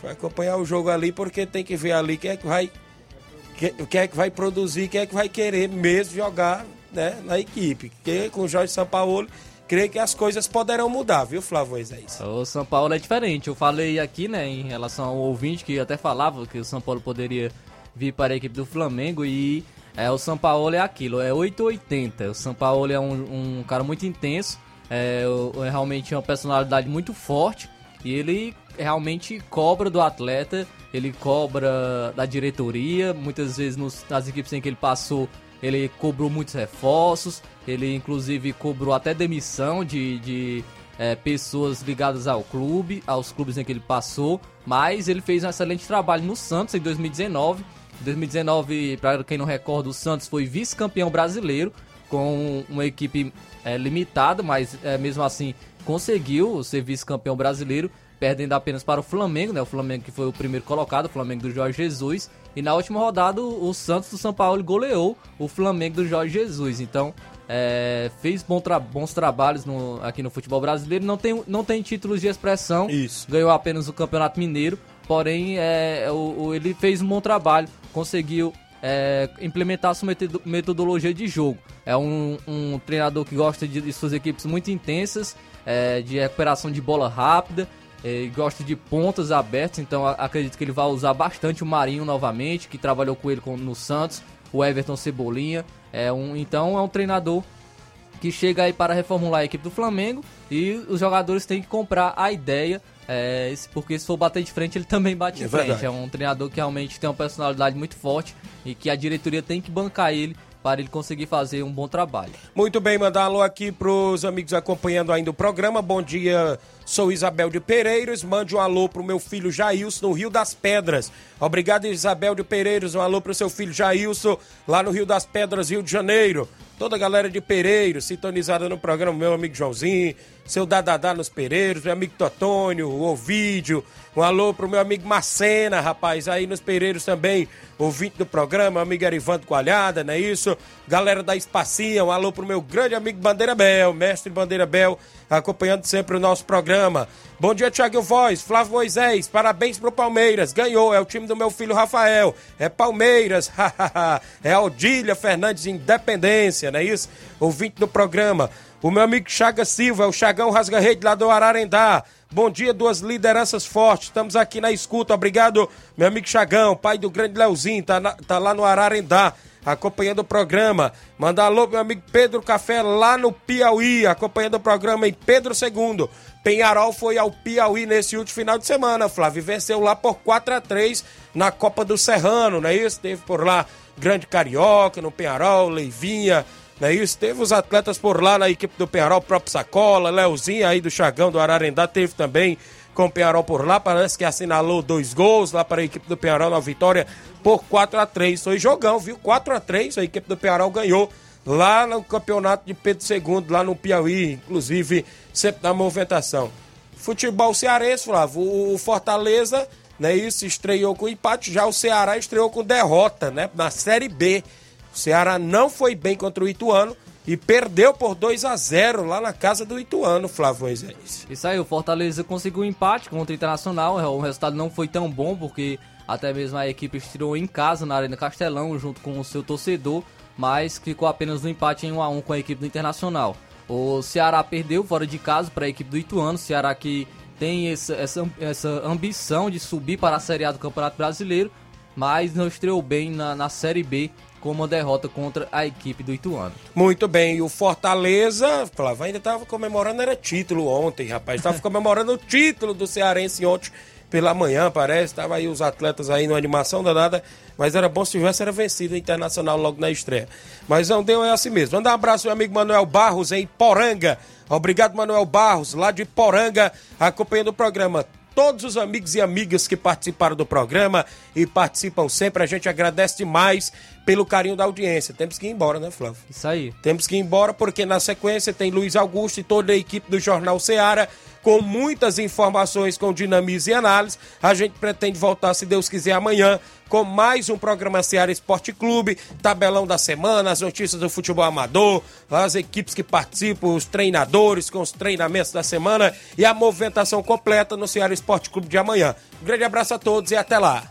S1: Foi acompanhar o jogo ali, porque tem que ver ali quem é que vai. Quem é que vai produzir, quem é que vai querer mesmo jogar né, na equipe. Porque com o Jorge Sampaoli, creio que as coisas poderão mudar, viu, Flávio Moisés?
S2: O São Paulo é diferente. Eu falei aqui, né, em relação ao ouvinte que até falava que o São Paulo poderia vir para a equipe do Flamengo e é, o São Paulo é aquilo, é 880. O São Paulo é um, um cara muito intenso, é, é realmente uma personalidade muito forte e ele realmente cobra do atleta, ele cobra da diretoria, muitas vezes nos- nas equipes em que ele passou ele cobrou muitos reforços, ele inclusive cobrou até demissão de, de é, pessoas ligadas ao clube, aos clubes em que ele passou, mas ele fez um excelente trabalho no Santos em 2019. Em 2019, para quem não recorda, o Santos foi vice-campeão brasileiro com uma equipe é, limitada, mas é, mesmo assim conseguiu ser vice-campeão brasileiro, perdendo apenas para o Flamengo, né? O Flamengo que foi o primeiro colocado, o Flamengo do Jorge Jesus. E na última rodada, o Santos do São Paulo goleou o Flamengo do Jorge Jesus. Então, é, fez bom tra- bons trabalhos no- aqui no futebol brasileiro. Não tem, não tem títulos de expressão.
S1: Isso.
S2: Ganhou apenas o Campeonato Mineiro. Porém, é, o- o- ele fez um bom trabalho. Conseguiu é, implementar sua metodo- metodologia de jogo. É um, um treinador que gosta de, de suas equipes muito intensas, é, de recuperação de bola rápida, é, gosta de pontas abertas, então acredito que ele vai usar bastante o Marinho novamente, que trabalhou com ele no Santos, o Everton Cebolinha. É um, então é um treinador que chega aí para reformular a equipe do Flamengo e os jogadores têm que comprar a ideia, é, porque se for bater de frente, ele também bate
S1: É
S2: de frente.
S1: verdade.
S2: É um treinador que realmente tem uma personalidade muito forte e que a diretoria tem que bancar ele para ele conseguir fazer um bom trabalho.
S1: Muito bem, mandar alô aqui pros amigos acompanhando ainda o programa. Bom dia, sou Isabel de Pereiros. Mande um alô pro meu filho Jailson no Rio das Pedras. Obrigado, Isabel de Pereiros. Um alô pro seu filho Jailson lá no Rio das Pedras, Rio de Janeiro. Toda a galera de Pereiros sintonizada no programa, meu amigo Joãozinho, seu Dadadá nos Pereiros, meu amigo Totônio, o Ovídio. Um alô pro meu amigo Macena, rapaz, aí nos Pereiros também, ouvinte do programa, amigo Erivanto Coalhada, não é isso? Galera da Espacinha, um alô pro meu grande amigo Bandeira Bel, mestre Bandeira Bel, acompanhando sempre o nosso programa. Bom dia, Thiago Voz, Flávio Moisés, parabéns pro Palmeiras, ganhou, é o time do meu filho Rafael, é Palmeiras, é Aldília Fernandes Independência, não é isso? Ouvinte do programa. O meu amigo Chaga Silva, é o Chagão Rasga-Rede lá do Ararendá. Bom dia, duas lideranças fortes. Estamos aqui na escuta. Obrigado, meu amigo Chagão, pai do grande Leozinho, tá, na- tá lá no Ararendá, acompanhando o programa. Mandar alô, meu amigo Pedro Café, lá no Piauí, acompanhando o programa em Pedro II. Penharol foi ao Piauí nesse último final de semana, Flávio. Venceu lá por 4 a 3 na Copa do Serrano, não é isso? Teve por lá Grande Carioca, no Penharol, Leivinha, não é isso? Teve os atletas por lá na equipe do Penharol, próprio Sacola, Leozinho aí do Chagão do Ararendá, teve também com o Penharol por lá, parece que assinalou dois gols lá para a equipe do Penharol na vitória por 4 a 3 Foi jogão, viu? 4 a 3 a equipe do Penharol ganhou lá no campeonato de Pedro II, lá no Piauí, inclusive sempre na movimentação. Futebol cearense, Flávio, o Fortaleza, né, isso, estreou com empate, já o Ceará estreou com derrota, né, na Série B. O Ceará não foi bem contra o Ituano e perdeu por 2 a 0 lá na casa do Ituano, Flávio Moisés.
S2: Isso aí, o Fortaleza conseguiu um empate contra o Internacional, o resultado não foi tão bom porque até mesmo a equipe estreou em casa na Arena Castelão junto com o seu torcedor mas ficou apenas no empate em 1 a 1 com a equipe do Internacional. O Ceará perdeu fora de casa para a equipe do Ituano, Ceará que tem essa, essa, essa, ambição de subir para a Série A do Campeonato Brasileiro, mas não estreou bem na, na Série B com uma derrota contra a equipe do Ituano.
S1: Muito bem, e o Fortaleza, Flávio, ainda estava comemorando, era título ontem, rapaz, estava comemorando o título do Cearense ontem pela manhã, parece. Tava aí os atletas aí numa animação danada. Mas era bom se tivesse era vencido o Internacional logo na estreia. Mas não deu, é assim mesmo. Manda um abraço, meu amigo Manuel Barros, em Poranga. Obrigado, Manuel Barros, lá de Poranga, acompanhando o programa todos os amigos e amigas que participaram do programa e participam sempre. A gente agradece demais pelo carinho da audiência. Temos que ir embora, né, Flávio?
S2: Isso aí.
S1: Temos que ir embora porque na sequência tem Luiz Augusto e toda a equipe do Jornal Ceará com muitas informações com dinamismo e análise. A gente pretende voltar, se Deus quiser, amanhã com mais um programa Seara Esporte Clube, tabelão da semana, as notícias do futebol amador, as equipes que participam, os treinadores com os treinamentos da semana e a movimentação completa no Seara Esporte Clube de amanhã. Um grande abraço a todos e até lá.